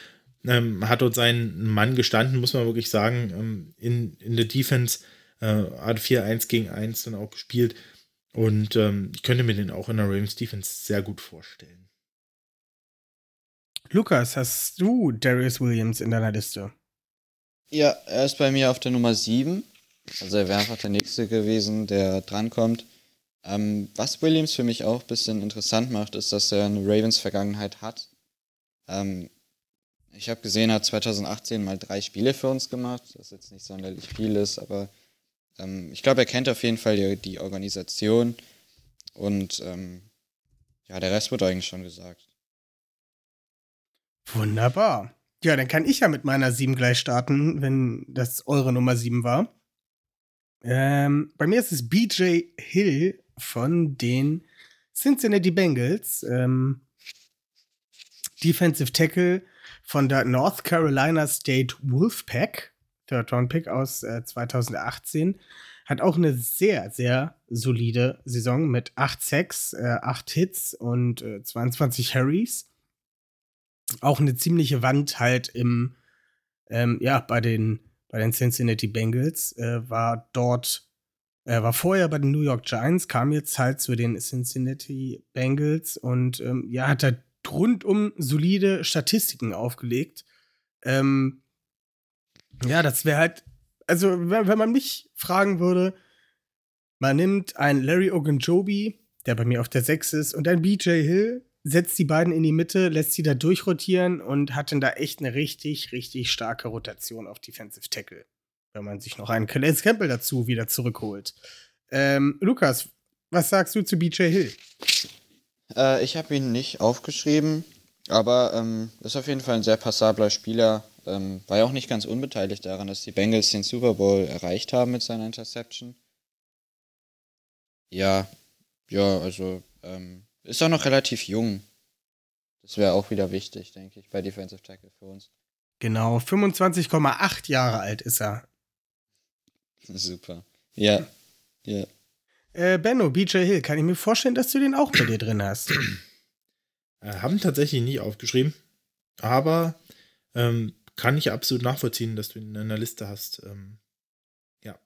ähm, hat dort seinen Mann gestanden, muss man wirklich sagen, ähm, in, in der Defense, äh, hat 4-1 gegen 1 dann auch gespielt und ähm, ich könnte mir den auch in der Rams Defense sehr gut vorstellen. Lukas, hast du Darius Williams in deiner Liste? Ja, er ist bei mir auf der Nummer 7 also er wäre einfach der Nächste gewesen, der drankommt. Ähm, was Williams für mich auch ein bisschen interessant macht, ist, dass er eine Ravens-Vergangenheit hat. Ähm, ich habe gesehen, er hat 2018 mal drei Spiele für uns gemacht, was jetzt nicht sonderlich viel ist, aber ähm, ich glaube, er kennt auf jeden Fall die, die Organisation und ähm, ja, der Rest wird eigentlich schon gesagt. Wunderbar. Ja, dann kann ich ja mit meiner 7 gleich starten, wenn das eure Nummer 7 war. Ähm, bei mir ist es BJ Hill von den Cincinnati Bengals. Ähm, Defensive Tackle von der North Carolina State Wolfpack. Der Round Pick aus äh, 2018. Hat auch eine sehr, sehr solide Saison mit 8 Sacks, äh, 8 Hits und äh, 22 Harries. Auch eine ziemliche Wand halt im, ähm, ja, bei den bei den Cincinnati Bengals, äh, war dort, er war vorher bei den New York Giants, kam jetzt halt zu den Cincinnati Bengals und ähm, ja, hat halt rundum solide Statistiken aufgelegt. Ähm, ja, das wäre halt, also wenn, wenn, man mich fragen würde, man nimmt einen Larry Ogunjobi, der bei mir auf der 6 ist, und einen BJ Hill, setzt die beiden in die Mitte, lässt sie da durchrotieren und hat dann da echt eine richtig, richtig starke Rotation auf Defensive Tackle. Wenn man sich noch einen Calais Campbell dazu wieder zurückholt. Ähm, Lukas, was sagst du zu BJ Hill? Äh, ich habe ihn nicht aufgeschrieben, aber ähm, ist auf jeden Fall ein sehr passabler Spieler. Ähm, war ja auch nicht ganz unbeteiligt daran, dass die Bengals den Super Bowl erreicht haben mit seiner Interception. Ja, ja, also ähm, ist auch noch relativ jung. Das wäre auch wieder wichtig, denke ich, bei Defensive Tackle für uns. Genau, 25,8 Jahre alt ist er. Super. Ja. Ja. Äh, Benno, BJ Hill, kann ich mir vorstellen, dass du den auch bei dir drin hast. Äh, haben tatsächlich nie aufgeschrieben, aber ähm, kann ich absolut nachvollziehen, dass du ihn in einer Liste hast. Ähm, ja.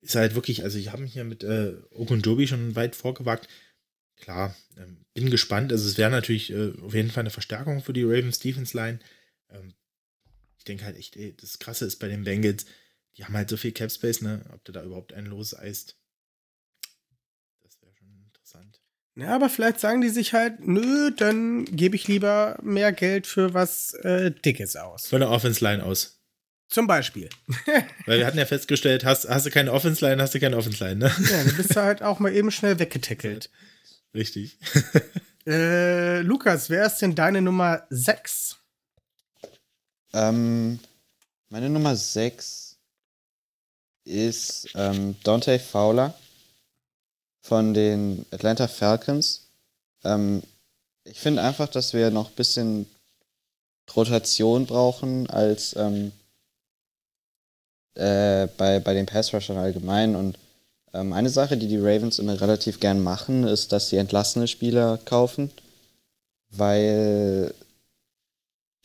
Ist halt wirklich, also ich habe mich hier mit äh, Ogunjobi schon weit vorgewagt. Klar, ähm, bin gespannt. Also es wäre natürlich äh, auf jeden Fall eine Verstärkung für die Ravens Defense Line. Ähm, ich denke halt echt, ey, das Krasse ist bei den Bengals, die haben halt so viel Cap Space, ne? Ob du da überhaupt einen loseist. Das wäre schon interessant. Ja, aber vielleicht sagen die sich halt, nö, dann gebe ich lieber mehr Geld für was äh, Dickes aus. Von der Offense Line aus. Zum Beispiel. Weil wir hatten ja festgestellt, hast, hast du keine Offense Line, hast du keine Offense Line, ne? Ja, dann bist du halt auch mal eben schnell weggetackelt. Richtig. Äh, Lukas, wer ist denn deine Nummer 6? Ähm, meine Nummer 6 ist ähm, Dante Fowler von den Atlanta Falcons. Ähm, ich finde einfach, dass wir noch ein bisschen Rotation brauchen als ähm, äh, bei, bei den Pass-Rushern allgemein. Und eine Sache, die die Ravens immer relativ gern machen, ist, dass sie entlassene Spieler kaufen, weil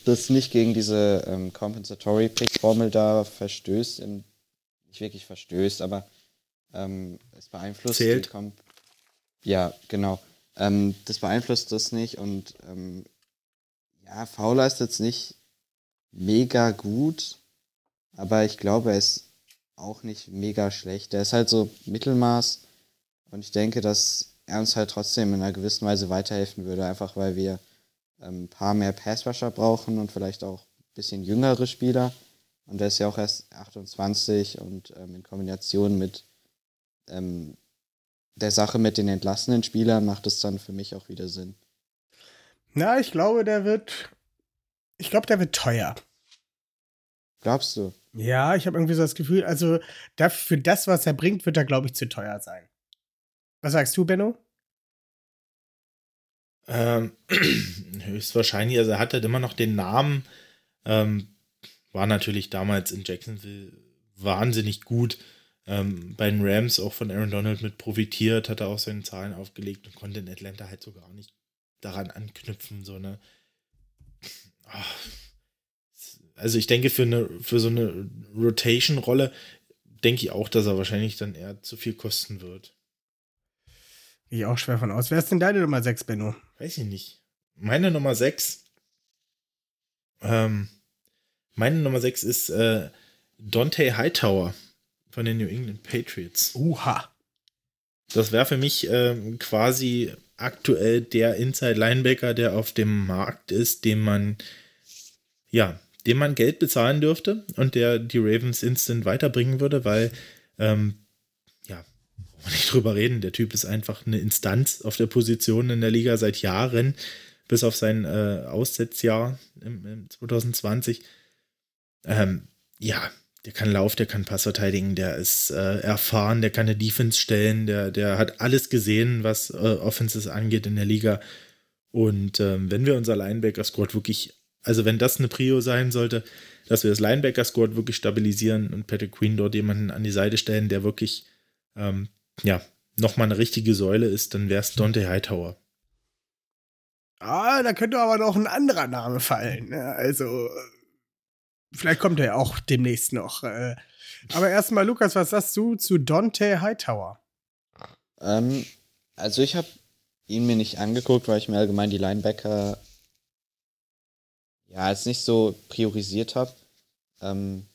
das nicht gegen diese ähm, Compensatory Pick Formel da verstößt, im, nicht wirklich verstößt, aber ähm, es beeinflusst Zählt. Ja, genau. Ähm, das beeinflusst das nicht und ähm, ja, Fowler ist jetzt nicht mega gut, aber ich glaube, er ist auch nicht mega schlecht. Der ist halt so Mittelmaß und ich denke, dass er uns halt trotzdem in einer gewissen Weise weiterhelfen würde, einfach weil wir ähm, ein paar mehr Passrusher brauchen und vielleicht auch ein bisschen jüngere Spieler. Und der ist ja auch erst 28 und ähm, in Kombination mit ähm, der Sache mit den entlassenen Spielern macht es dann für mich auch wieder Sinn. Na, ich glaube, der wird. Ich glaube, der wird teuer. Glaubst du? Ja, ich habe irgendwie so das Gefühl, also für das, was er bringt, wird er, glaube ich, zu teuer sein. Was sagst du, Benno? Ähm, höchstwahrscheinlich, also er hat halt immer noch den Namen, ähm, war natürlich damals in Jacksonville wahnsinnig gut. Ähm, bei den Rams auch von Aaron Donald mit profitiert, hat er auch seine Zahlen aufgelegt und konnte in Atlanta halt sogar nicht daran anknüpfen, so eine. Ach, also ich denke, für eine, für so eine Rotation-Rolle denke ich auch, dass er wahrscheinlich dann eher zu viel kosten wird. Gehe ich auch schwer von aus. Wer ist denn deine Nummer 6, Benno? Weiß ich nicht. Meine Nummer 6. Ähm, meine Nummer 6 ist äh, Dante Hightower von den New England Patriots. Uha. Das wäre für mich ähm, quasi aktuell der Inside-Linebacker, der auf dem Markt ist, dem man, ja, dem man Geld bezahlen dürfte und der die Ravens instant weiterbringen würde, weil, ähm, ja, brauchen nicht drüber reden, der Typ ist einfach eine Instanz auf der Position in der Liga seit Jahren, bis auf sein äh, Aussetzjahr im, im 2020. Ähm, ja, der kann Lauf, der kann Pass verteidigen, der ist äh, erfahren, der kann eine Defense stellen, der, der hat alles gesehen, was äh, Offenses angeht in der Liga. Und ähm, wenn wir unser Linebacker-Squad wirklich, also wenn das eine Prio sein sollte, dass wir das Linebacker-Squad wirklich stabilisieren und Patrick Queen dort jemanden an die Seite stellen, der wirklich, ähm, ja, nochmal eine richtige Säule ist, dann wäre es Dante Hightower. Ah, da könnte aber noch ein anderer Name fallen. Ja, also, vielleicht kommt er ja auch demnächst noch. äh. Aber erstmal, Lukas, was sagst du zu Dante Hightower? Ähm, also ich habe ihn mir nicht angeguckt, weil ich mir allgemein die Linebacker ja jetzt nicht so priorisiert habe. Ähm,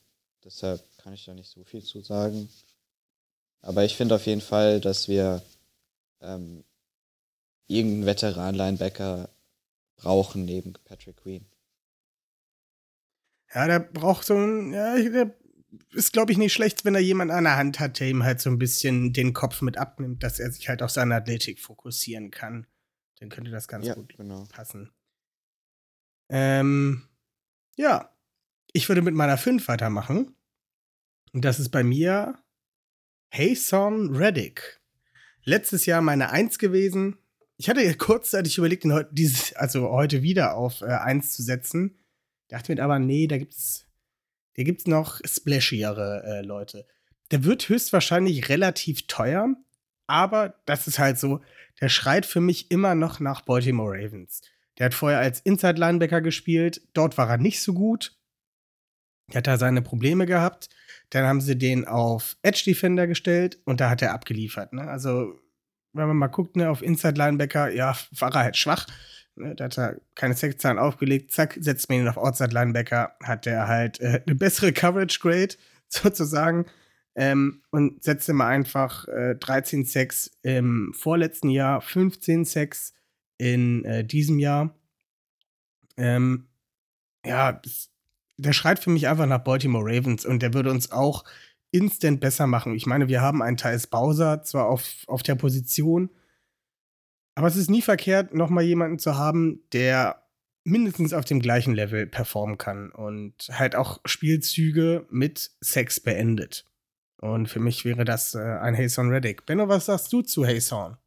deshalb kann ich da nicht so viel zu sagen. Aber ich finde auf jeden Fall, dass wir ähm, irgendeinen Veteran-Linebacker brauchen neben Patrick Queen. Ja, der braucht so ein, ja, der ist, glaube ich, nicht schlecht, wenn er jemanden an der Hand hat, der ihm halt so ein bisschen den Kopf mit abnimmt, dass er sich halt auf seine Athletik fokussieren kann. Dann könnte das ganz Ja, gut genau. passen. Ähm, ja, ich würde mit meiner 5 weitermachen. Und das ist bei mir Hayson Reddick. Letztes Jahr meine 1 gewesen. ich hatte kurzzeitig überlegt, ihn heute, dieses, also heute wieder auf äh, 1 zu setzen. Dachte mir aber, nee, da gibt's, da gibt's noch splashiere äh, Leute. Der wird höchstwahrscheinlich relativ teuer, aber das ist halt so, der schreit für mich immer noch nach Baltimore Ravens. Der hat vorher als Inside Linebacker gespielt, dort war er nicht so gut. Er hat da seine Probleme gehabt. Dann haben sie den auf Edge Defender gestellt und da hat er abgeliefert. Ne? Also, wenn man mal guckt, ne, auf Inside Linebacker, ja, war er halt schwach. Ne? Da hat er keine Sexzahlen aufgelegt. Zack, setzt man ihn auf Outside Linebacker, hat er halt äh, eine bessere Coverage Grade sozusagen. Ähm, und setzte mal einfach äh, 13 Sex im vorletzten Jahr, 15 Sex in äh, diesem Jahr. Ähm, ja, der schreit für mich einfach nach Baltimore Ravens und der würde uns auch instant besser machen. Ich meine, wir haben einen Thais Bowser zwar auf, auf der Position, aber es ist nie verkehrt, nochmal jemanden zu haben, der mindestens auf dem gleichen Level performen kann und halt auch Spielzüge mit Sex beendet. Und für mich wäre das äh, ein Hayson Reddick. Benno, was sagst du zu Hayson?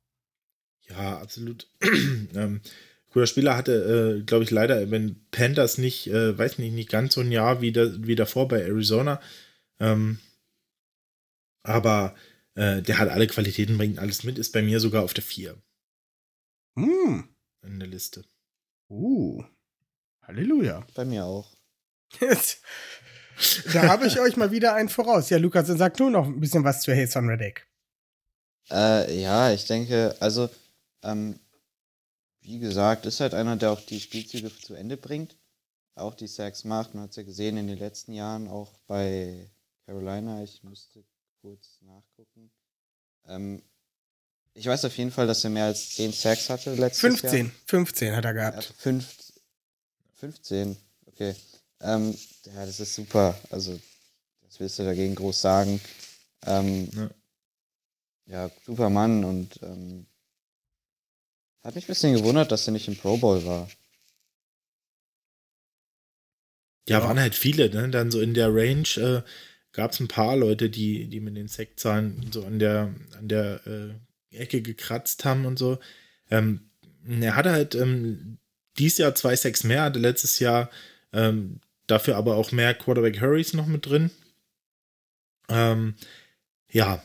Ja, absolut. ähm, cooler Spieler hatte, äh, glaube ich, leider, wenn Panthers nicht, äh, weiß nicht, nicht ganz so ein Jahr wie, da, wie davor bei Arizona. Ähm, aber äh, der hat alle Qualitäten, bringt alles mit, ist bei mir sogar auf der 4. Hm. In der Liste. Uh. Halleluja. Bei mir auch. da habe ich euch mal wieder einen voraus. Ja, Lukas, dann sag du noch ein bisschen was zu Hayson Reddick. Äh, ja, ich denke, also, ähm, wie gesagt, ist halt einer, der auch die Spielzüge zu Ende bringt. Auch die Sacks macht. Man hat es ja gesehen in den letzten Jahren, auch bei Carolina. Ich müsste kurz nachgucken. Ähm, ich weiß auf jeden Fall, dass er mehr als 10 Sacks hatte letztes 15, Jahr. 15 hat er gehabt. Also fünf, 15, okay. Ähm, ja, das ist super. Also, das willst du dagegen groß sagen. Ähm, Ja. ja, super Mann und ähm, hat mich ein bisschen gewundert, dass er nicht im Pro Bowl war. Ja, waren halt viele, ne? Dann so in der Range äh, gab es ein paar Leute, die, die mit den Sektzahlen so an der, an der äh, Ecke gekratzt haben und so. Ähm, er hatte halt ähm, dieses Jahr zwei Sacks mehr, hatte letztes Jahr ähm, dafür aber auch mehr Quarterback Hurries noch mit drin. Ähm, ja,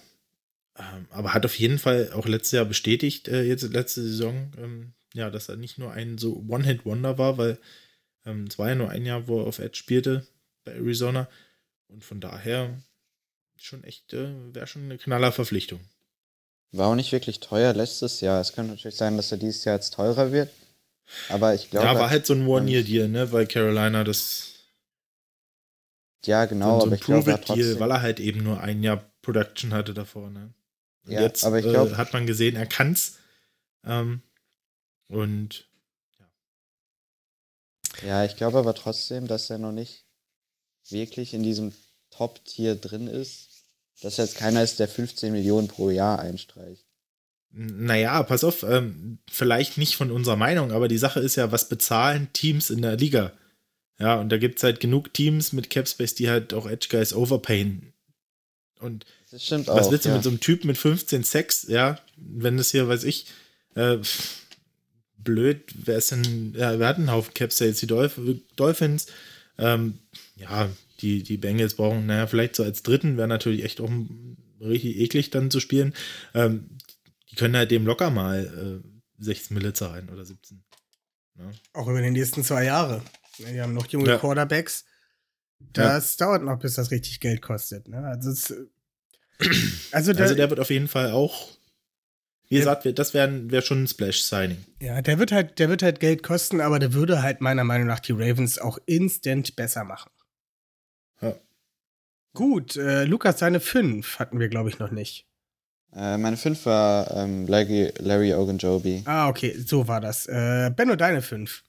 aber hat auf jeden Fall auch letztes Jahr bestätigt, äh, jetzt letzte Saison, ähm, ja, dass er nicht nur ein so One-Hit-Wonder war, weil ähm, es war ja nur ein Jahr, wo er auf Edge spielte bei Arizona. Und von daher schon echt, äh, wäre schon eine knaller Verpflichtung. War auch nicht wirklich teuer letztes Jahr. Es könnte natürlich sein, dass er dieses Jahr jetzt teurer wird. Aber ich glaube. ja, war halt so ein One-Year-Deal, ne? Weil Carolina das Ja, genau, so aber ein ich glaube, trotzdem. weil er halt eben nur ein Jahr Production hatte davor, ne? Ja, jetzt aber ich glaub- äh, hat man gesehen, er kann's. Ähm, und Ja, ich glaube aber trotzdem, dass er noch nicht wirklich in diesem Top-Tier drin ist. Dass jetzt keiner ist, der 15 Millionen pro Jahr einstreicht. Naja, pass auf, ähm, vielleicht nicht von unserer Meinung, aber die Sache ist ja, was bezahlen Teams in der Liga? Ja, und da gibt es halt genug Teams mit Capspace, die halt auch Edge Guys overpayen. Und Das stimmt auch. was willst du ja. mit so einem Typ mit 15 Sex, ja, wenn das hier, weiß ich, äh, blöd, wer ist denn, ja, wir hatten einen Haufen Capspace, die Dolph Dolphins, ähm, ja, die, die Bengals brauchen, naja, vielleicht so als Dritten wäre natürlich echt auch richtig eklig dann zu spielen. Ähm, die können halt dem locker mal äh, 16 Mille zahlen oder 17. Ne? Auch über die nächsten zwei Jahre. Wir haben noch junge Ja. Quarterbacks. Das dauert noch, bis das richtig Geld kostet. Ne? Also, es, also, der, Also der wird auf jeden Fall auch, wie gesagt, das wäre wär schon ein Splash-Signing. ja, der wird halt, der wird halt Geld kosten, aber der würde halt meiner Meinung nach die Ravens auch instant besser machen. Ja. Gut, äh, Lukas, deine fünf hatten wir, glaube ich, noch nicht. Äh, meine 5 war ähm, Larry, Larry Ogunjobi. Ah, okay, so war das. Äh, Benno, deine fünf.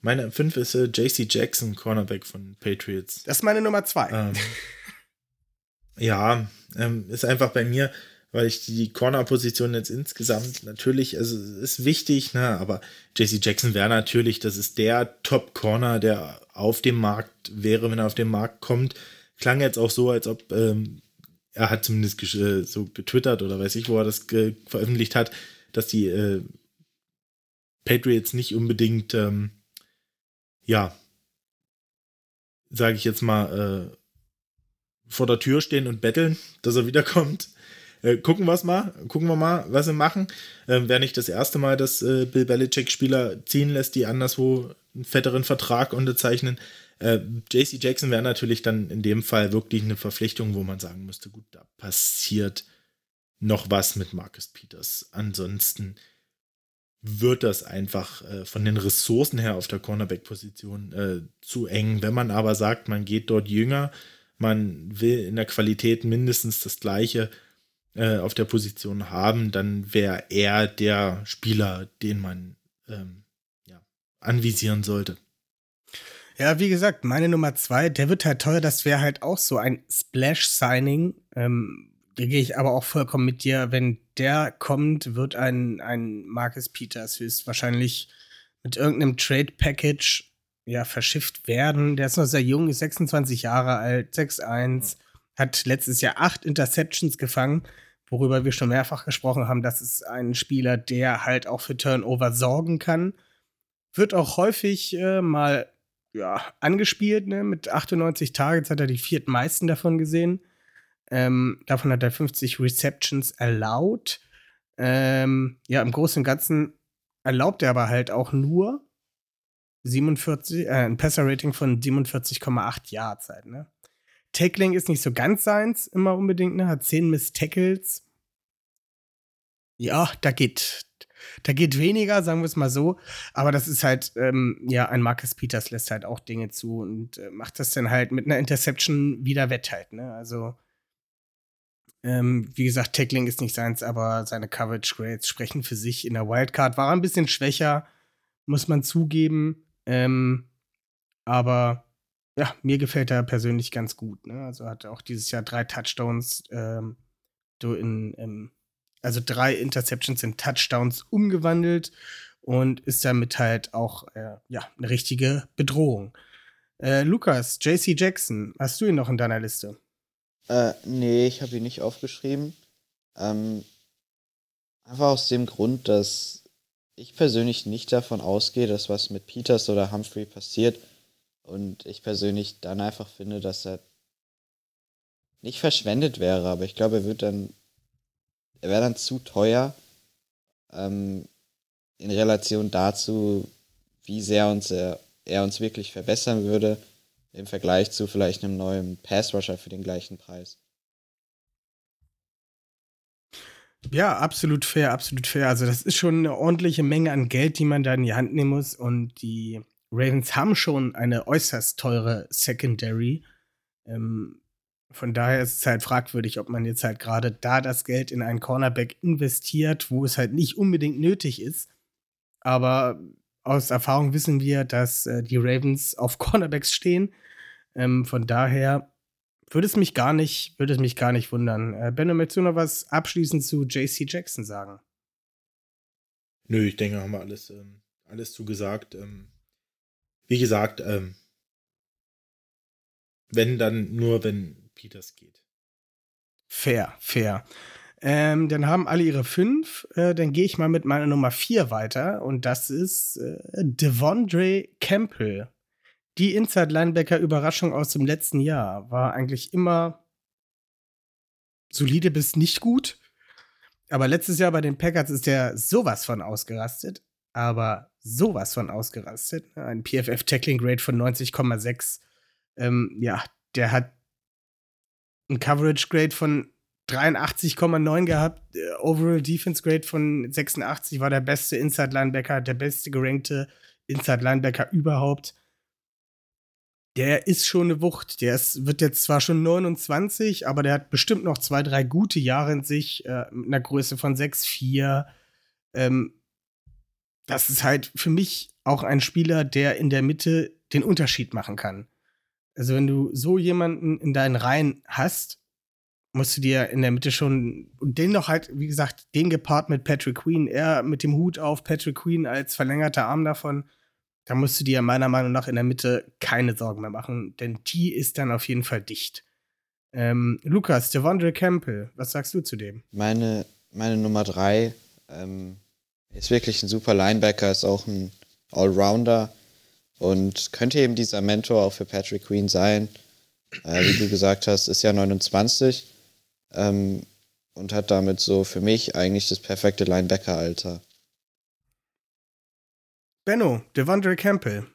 Meine 5 ist äh, JC Jackson, Cornerback von Patriots. Das ist meine Nummer zwei. Ähm, ja, ähm, ist einfach bei mir, weil ich die Corner-Position jetzt insgesamt natürlich, also ist wichtig, ne, aber JC Jackson wäre natürlich, das ist der Top-Corner, der auf dem Markt wäre, wenn er auf den Markt kommt. Klang jetzt auch so, als ob ähm, er hat zumindest gesch- äh, so getwittert oder weiß ich, wo er das ge veröffentlicht hat, dass die äh, Patriots nicht unbedingt, ähm, ja, sage ich jetzt mal, äh, vor der Tür stehen und betteln, dass er wiederkommt. Äh, gucken wir mal, gucken wir mal, was sie machen. Ähm, Wäre nicht das erste Mal, dass äh, Bill Belichick Spieler ziehen lässt, die anderswo einen fetteren Vertrag unterzeichnen. Äh, JC Jackson wäre natürlich dann in dem Fall wirklich eine Verpflichtung, wo man sagen müsste, gut, da passiert noch was mit Marcus Peters. Ansonsten wird das einfach äh, von den Ressourcen her auf der Cornerback-Position äh, zu eng. Wenn man aber sagt, man geht dort jünger, man will in der Qualität mindestens das Gleiche äh, auf der Position haben, dann wäre er der Spieler, den man ähm, ja, anvisieren sollte. Ja, wie gesagt, meine Nummer zwei, der wird halt teuer. Das wäre halt auch so ein Splash-Signing. Ähm, da gehe ich aber auch vollkommen mit dir. Wenn der kommt, wird ein, ein Marcus Peters höchstwahrscheinlich mit irgendeinem Trade-Package ja, verschifft werden. Der ist noch sehr jung, ist 26 Jahre alt, 6'1, hat letztes Jahr acht Interceptions gefangen, worüber wir schon mehrfach gesprochen haben. Das ist ein Spieler, der halt auch für Turnover sorgen kann. Wird auch häufig äh, mal ja, angespielt, ne? Mit 98 Targets hat er die viertmeisten davon gesehen. Ähm, davon hat er 50 Receptions erlaubt. Ähm, ja, im Großen und Ganzen erlaubt er aber halt auch nur 47, äh, ein Passer-Rating von 47,8 Yards halt, ne? Tackling ist nicht so ganz seins immer unbedingt, ne? Hat 10 Miss Tackles. Ja, da geht, da geht weniger, sagen wir es mal so. Aber das ist halt, ähm, ja, ein Marcus Peters lässt halt auch Dinge zu und äh, macht das dann halt mit einer Interception wieder wett halt, ne? Also, ähm, wie gesagt, Tackling ist nicht seins, aber seine Coverage Grades sprechen für sich. In der Wildcard war ein bisschen schwächer, muss man zugeben. Ähm, aber ja, mir gefällt er persönlich ganz gut. Ne? Also hat auch dieses Jahr drei Touchdowns, ähm, in, ähm, also drei Interceptions in Touchdowns umgewandelt und ist damit halt auch äh, ja, eine richtige Bedrohung. Äh, Lukas, JC Jackson, hast du ihn noch in deiner Liste? Äh, nee, ich habe ihn nicht aufgeschrieben. Ähm, einfach aus dem Grund, dass ich persönlich nicht davon ausgehe, dass was mit Peters oder Humphrey passiert. Und ich persönlich dann einfach finde, dass er nicht verschwendet wäre, aber ich glaube, er wird dann, er wäre dann zu teuer ähm, in Relation dazu, wie sehr uns er, er uns wirklich verbessern würde im Vergleich zu vielleicht einem neuen Pass-Rusher für den gleichen Preis. Ja, absolut fair, absolut fair. Also das ist schon eine ordentliche Menge an Geld, die man da in die Hand nehmen muss. Und die Ravens haben schon eine äußerst teure Secondary. Ähm, von daher ist es halt fragwürdig, ob man jetzt halt gerade da das Geld in einen Cornerback investiert, wo es halt nicht unbedingt nötig ist. Aber aus Erfahrung wissen wir, dass äh, die Ravens auf Cornerbacks stehen. Ähm, von daher würde es mich gar nicht, würde es mich gar nicht wundern. Äh, Benno, möchtest du noch was abschließend zu JC Jackson sagen? Nö, ich denke, haben wir alles, ähm, alles zugesagt. Ähm, wie gesagt, ähm, wenn dann nur, wenn Peters geht. Fair, fair. Ähm, dann haben alle ihre fünf. Äh, dann gehe ich mal mit meiner Nummer vier weiter. Und das ist äh, Devondre Campbell. Die Inside-Linebacker-Überraschung aus dem letzten Jahr war eigentlich immer solide bis nicht gut. Aber letztes Jahr bei den Packers ist der sowas von ausgerastet. Aber sowas von ausgerastet. Ein PFF-Tackling-Grade von 90,6. Ähm, ja, der hat ein Coverage-Grade von 83,9 gehabt, äh, Overall Defense Grade von 86, war der beste Inside Linebacker, der beste gerankte Inside Linebacker überhaupt. Der ist schon eine Wucht. Der ist, wird jetzt zwar schon 29, aber der hat bestimmt noch zwei, drei gute Jahre in sich, äh, mit einer Größe von 6,4. Ähm, das ist halt für mich auch ein Spieler, der in der Mitte den Unterschied machen kann. Also, wenn du so jemanden in deinen Reihen hast, musst du dir in der Mitte schon und den noch halt, wie gesagt, den gepaart mit Patrick Queen, er mit dem Hut auf, Patrick Queen als verlängerter Arm davon, da musst du dir meiner Meinung nach in der Mitte keine Sorgen mehr machen, denn die ist dann auf jeden Fall dicht. Ähm, Lukas, Devondre Campbell, was sagst du zu dem? Meine, meine Nummer drei, ähm, Ist wirklich ein super Linebacker, ist auch ein Allrounder und könnte eben dieser Mentor auch für Patrick Queen sein. Äh, wie du gesagt hast, ist ja 29 ähm, und hat damit so für mich eigentlich das perfekte Linebacker-Alter. Benno, Devondre Campbell.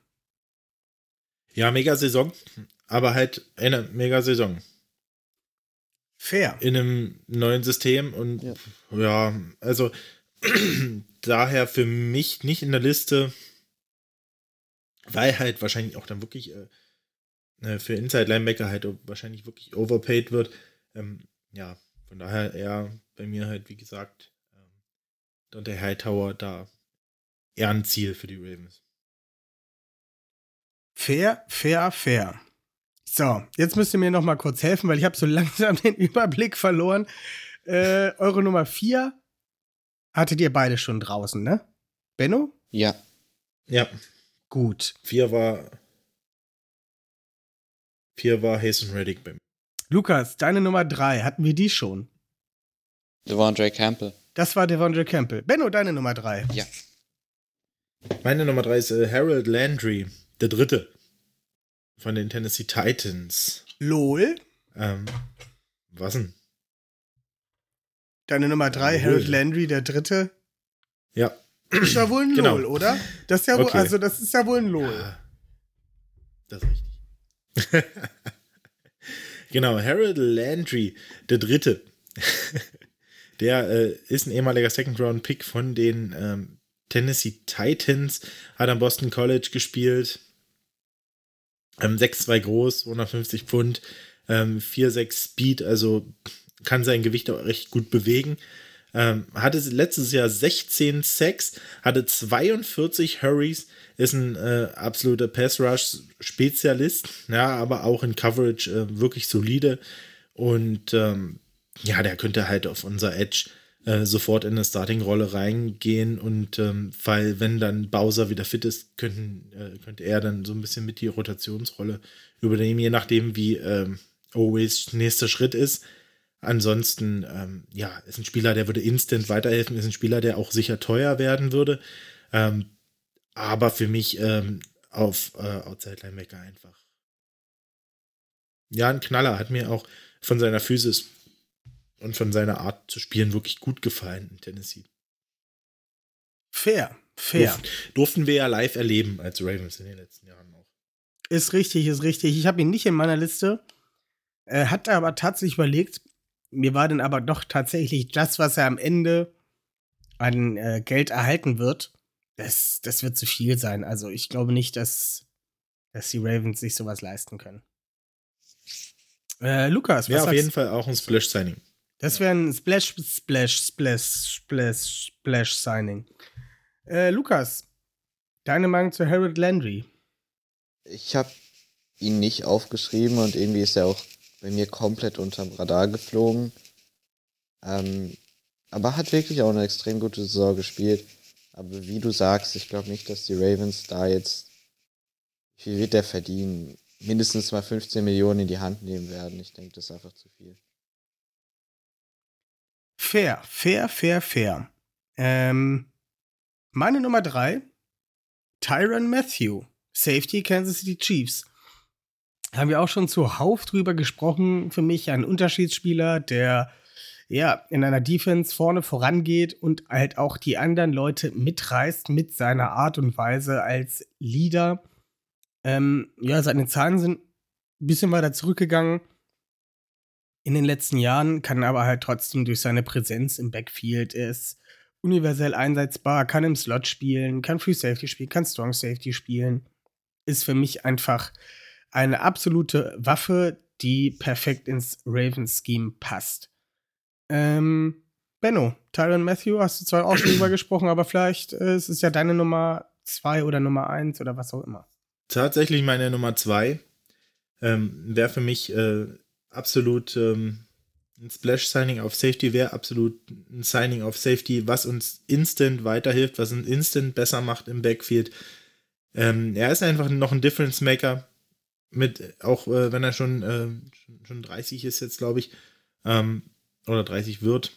Ja, mega Saison, aber halt eine mega Saison. Fair. In einem neuen System und Ja. ja, also daher für mich nicht in der Liste, weil halt wahrscheinlich auch dann wirklich äh, äh, für Inside Linebacker halt wahrscheinlich wirklich overpaid wird. Ähm, ja, von daher eher bei mir halt, wie gesagt, ähm, Dante Hightower da eher ein Ziel für die Ravens. Fair, fair, fair. So, jetzt müsst ihr mir noch mal kurz helfen, weil ich habe so langsam den Überblick verloren. Äh, eure Nummer 4 hattet ihr beide schon draußen, ne? Benno? Ja, Ja, Gut. vier war vier war Hasten Reddick bei mir. Lukas, deine Nummer 3, hatten wir die schon? Devondre Campbell. Das war Devondre Campbell. Benno, deine Nummer 3. Ja. Meine Nummer drei ist äh, Harold Landry, der dritte von den Tennessee Titans. LOL. Ähm, was denn? Deine Nummer 3, LOL. Harold Landry, der dritte. Ja. Ist ja wohl ein Genau. LOL, oder? Das ist ja wohl, Okay. also das ist ja wohl ein LOL. Ja, Das ist richtig. genau, Harold Landry, der dritte. der äh, ist ein ehemaliger Second-Round-Pick von den ähm, Tennessee Titans, hat am Boston College gespielt. Ähm, 6'2 groß, 150 Pfund, ähm, 4'6 Speed, also kann sein Gewicht auch recht gut bewegen. Ähm, hatte letztes Jahr 16 Sacks, hatte 42 Hurries, ist ein äh, absoluter Pass-Rush-Spezialist, ja, aber auch in Coverage äh, wirklich solide. Und ähm, ja, der könnte halt auf unser Edge äh, sofort in eine Starting-Rolle reingehen und ähm, weil, wenn dann Bowser wieder fit ist, könnten, äh, könnte er dann so ein bisschen mit die Rotationsrolle übernehmen, je nachdem, wie ähm, Always nächster Schritt ist. Ansonsten, ähm, ja, ist ein Spieler, der würde instant weiterhelfen, ist ein Spieler, der auch sicher teuer werden würde. Ähm, aber für mich ähm, auf äh, Outside Linebacker einfach. Ja, ein Knaller hat mir auch von seiner Physis und von seiner Art zu spielen wirklich gut gefallen in Tennessee. Fair, fair. Durften, durften wir ja live erleben als Ravens in den letzten Jahren auch. Ist richtig, ist richtig. Ich habe ihn nicht in meiner Liste. Äh, hat aber tatsächlich überlegt, mir war dann aber doch tatsächlich das, was er am Ende an äh, Geld erhalten wird, das, das wird zu viel sein. Also ich glaube nicht, dass, dass die Ravens sich sowas leisten können. Äh, Lukas, was Wäre auf jeden Fall auch ein Splash-Signing. Das wäre ein Splash, Splash, Splash, Splash, Splash Signing. Äh, Lukas, deine Meinung zu Harold Landry? Ich habe ihn nicht aufgeschrieben und irgendwie ist er auch bei mir komplett unterm Radar geflogen. Ähm, aber hat wirklich auch eine extrem gute Saison gespielt. Aber wie du sagst, ich glaube nicht, dass die Ravens da jetzt, wie wird der verdienen? Mindestens mal 15 Millionen in die Hand nehmen werden. Ich denke, das ist einfach zu viel. Fair, fair, fair, fair. Ähm, meine Nummer drei, Tyron Matthew, Safety Kansas City Chiefs. Haben wir auch schon zuhauf drüber gesprochen. Für mich ein Unterschiedsspieler, der ja in einer Defense vorne vorangeht und halt auch die anderen Leute mitreißt mit seiner Art und Weise als Leader. Ähm, ja, seine Zahlen sind ein bisschen weiter zurückgegangen in den letzten Jahren, kann aber halt trotzdem durch seine Präsenz im Backfield, ist universell einsetzbar, kann im Slot spielen, kann Free Safety spielen, kann Strong Safety spielen. Ist für mich einfach eine absolute Waffe, die perfekt ins Ravens-Scheme passt. Ähm, Benno, Tyron Matthew, hast du zwar auch schon drüber gesprochen, aber vielleicht äh, es ist ja deine Nummer zwei oder Nummer eins oder was auch immer. Tatsächlich meine Nummer zwei ähm, wäre für mich äh, absolut ähm, ein Splash-Signing auf Safety, wäre absolut ein Signing auf Safety, was uns instant weiterhilft, was uns instant besser macht im Backfield. Ähm, er ist einfach noch ein Difference-Maker, mit, auch äh, wenn er schon, äh, schon, schon 30 ist jetzt, glaube ich, ähm, oder 30 wird.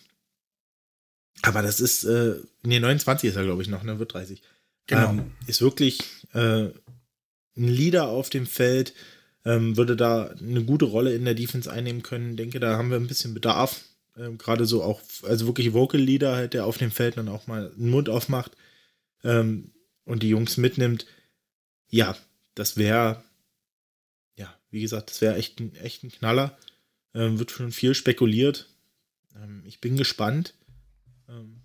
Aber das ist, äh, nee, 29 ist er, glaube ich, noch, ne? Wird 30. Genau. Ähm, ist wirklich äh, ein Leader auf dem Feld, ähm, würde da eine gute Rolle in der Defense einnehmen können. Denke, da haben wir ein bisschen Bedarf. Ähm, Gerade so auch, also wirklich Vocal Leader, halt, der auf dem Feld dann auch mal einen Mund aufmacht ähm, und die Jungs mitnimmt. Ja, das wäre, ja, wie gesagt, das wäre echt, ein- echt ein Knaller. Ähm, wird schon viel spekuliert. Ähm, ich bin gespannt. Ähm,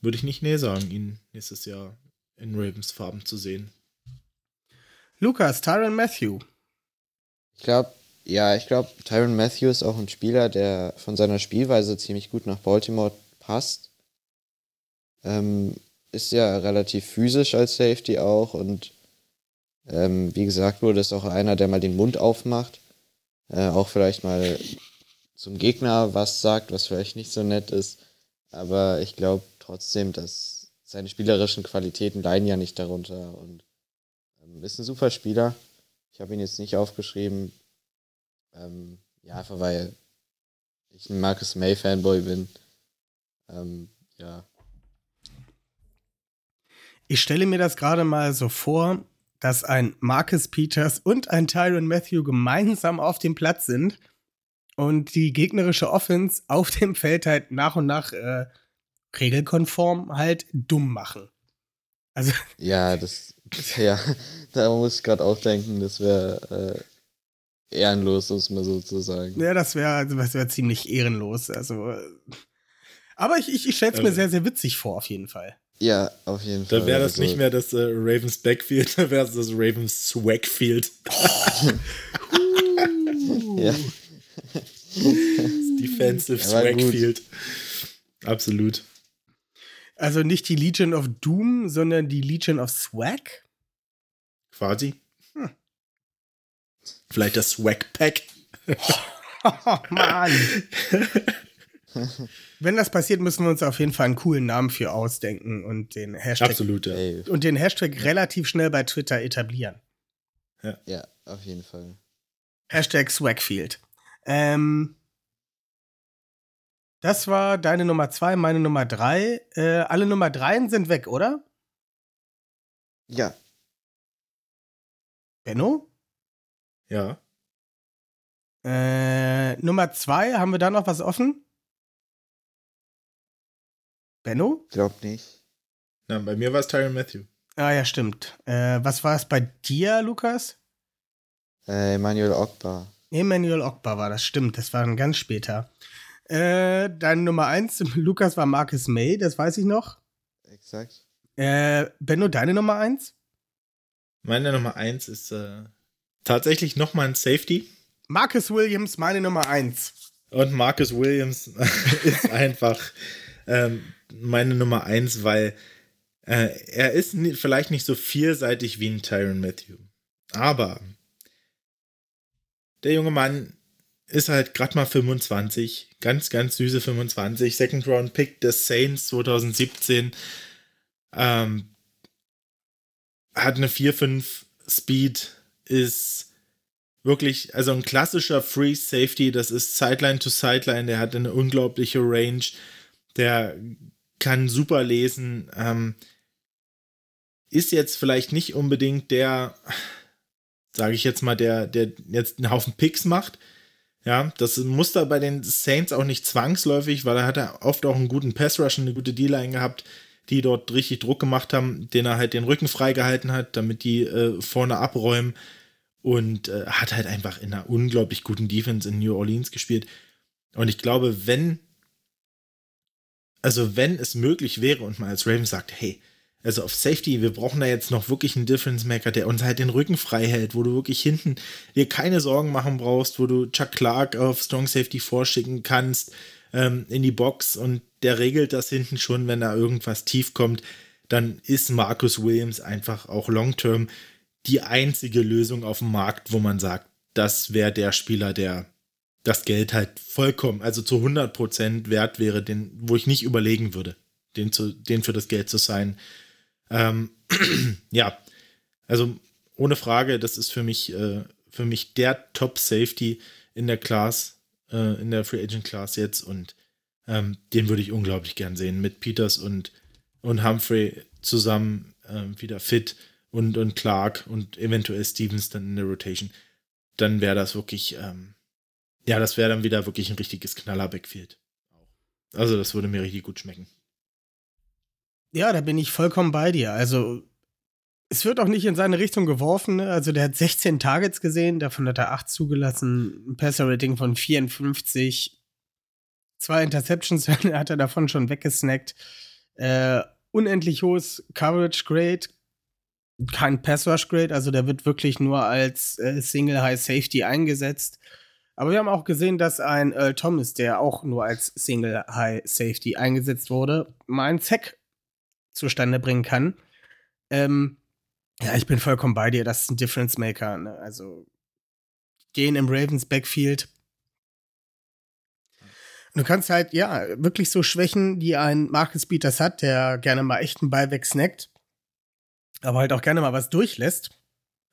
würde ich nicht näher sagen, ihn nächstes Jahr in Ravens Farben zu sehen. Lukas, Tyron Matthew. Ich glaube, ja, ich glaube, Tyron Matthew ist auch ein Spieler, der von seiner Spielweise ziemlich gut nach Baltimore passt. Ähm, ist ja relativ physisch als Safety auch und ähm, wie gesagt wurde, ist auch einer, der mal den Mund aufmacht. Äh, auch vielleicht mal zum Gegner was sagt, was vielleicht nicht so nett ist. Aber ich glaube trotzdem, dass seine spielerischen Qualitäten leiden ja nicht darunter und ähm, ist ein super Spieler. Ich habe ihn jetzt nicht aufgeschrieben. Ähm, ja, einfach weil ich ein Marcus May Fanboy bin. Ähm, ja. Ich stelle mir das gerade mal so vor, dass ein Marcus Peters und ein Tyron Matthew gemeinsam auf dem Platz sind und die gegnerische Offense auf dem Feld halt nach und nach äh, regelkonform halt dumm machen. Also, Ja, das, ja, da muss ich gerade auch denken, das wäre äh, ehrenlos, um es mal so zu sagen. ja, das wäre also, das wär ziemlich ehrenlos. Also, äh, aber ich, ich, ich stelle es mir Also- sehr, sehr witzig vor, auf jeden Fall. Ja, auf jeden Fall. Da wäre das Also, nicht mehr das äh, Ravens Backfield, da wäre es das Ravens Swagfield. Ja, Defensive Ja. Swagfield. Absolut. Also nicht die Legion of Doom, sondern die Legion of Swag? Quasi. Hm. Vielleicht das Swag Pack. Oh, Mann. Wenn das passiert, müssen wir uns auf jeden Fall einen coolen Namen für ausdenken und den Hashtag Absolut, ja. und den Hashtag relativ schnell bei Twitter etablieren. ja, auf jeden Fall. Hashtag Swagfield. Ähm, das war deine Nummer zwei, meine Nummer drei. Äh, alle Nummer dreien sind weg, oder? Ja, Benno? Ja. Äh, Nummer zwei, haben wir da noch was offen? Benno? glaub nicht. Na, bei mir war es Tyron Matthew. Ah ja, stimmt. Äh, was war es bei dir, Lukas? Äh, Emmanuel Ogbar. Emmanuel Ogbar war das, stimmt. Das war dann ganz später. Äh, deine Nummer eins, Lukas, war Marcus May, das weiß ich noch. Exakt. Äh, Benno, deine Nummer eins? Meine Nummer eins ist äh, tatsächlich nochmal ein Safety. Marcus Williams, meine Nummer eins. Und Marcus Williams ist einfach ähm, meine Nummer eins, weil äh, er ist vielleicht nicht so vielseitig wie ein Tyron Matthew. Aber der junge Mann ist halt gerade mal 25, ganz, ganz süße 25, Second Round Pick des Saints 2017. Ähm, hat eine 4-5 Speed, ist wirklich, also ein klassischer Free Safety, das ist Sideline to Sideline, der hat eine unglaubliche Range, der kann super lesen, ähm, ist jetzt vielleicht nicht unbedingt der, sage ich jetzt mal, der, der jetzt einen Haufen Picks macht. Ja, das muss da bei den Saints auch nicht zwangsläufig, weil er hat ja oft auch einen guten Pass Rush, und eine gute D-Line gehabt, die dort richtig Druck gemacht haben, den er halt den Rücken freigehalten hat, damit die äh, vorne abräumen und äh, hat halt einfach in einer unglaublich guten Defense in New Orleans gespielt. Und ich glaube, wenn, also wenn es möglich wäre und man als Ravens sagt, hey, also auf Safety, wir brauchen da jetzt noch wirklich einen Difference Maker, der uns halt den Rücken frei hält, wo du wirklich hinten dir keine Sorgen machen brauchst, wo du Chuck Clark auf Strong Safety vorschicken kannst ähm, in die Box und der regelt das hinten schon, wenn da irgendwas tief kommt, dann ist Marcus Williams einfach auch long-term die einzige Lösung auf dem Markt, wo man sagt, das wäre der Spieler, der das Geld halt vollkommen, also zu 100% wert wäre, den, wo ich nicht überlegen würde, den, zu, den für das Geld zu sein. Ähm, ja, also ohne Frage, das ist für mich, äh, für mich der Top-Safety in der Class, äh, in der Free Agent Class jetzt und Ähm, den würde ich unglaublich gern sehen. Mit Peters und, und Humphrey zusammen ähm, wieder fit und, und Clark und eventuell Stevens dann in der Rotation. Dann wäre das wirklich, ähm, ja, das wäre dann wieder wirklich ein richtiges Knaller-Backfield. Also, das würde mir richtig gut schmecken. Ja, da bin ich vollkommen bei dir. Also, es wird auch nicht in seine Richtung geworfen. Ne? Also, der hat 16 Targets gesehen, davon hat er 8 zugelassen, ein Passer-Rating von 54. Zwei Interceptions hat er davon schon weggesnackt. Äh, unendlich hohes Coverage Grade, kein Pass Rush Grade, also der wird wirklich nur als äh, Single High Safety eingesetzt. Aber wir haben auch gesehen, dass ein Earl Thomas, der auch nur als Single High Safety eingesetzt wurde, mal einen Zack zustande bringen kann. Ähm, ja, ich bin vollkommen bei dir. Das ist ein Difference Maker. Ne? Also gehen im Ravens Backfield. Du kannst halt, ja, wirklich so Schwächen, die ein Marcus Peters hat, der gerne mal echt einen Ball wegsnackt, aber halt auch gerne mal was durchlässt.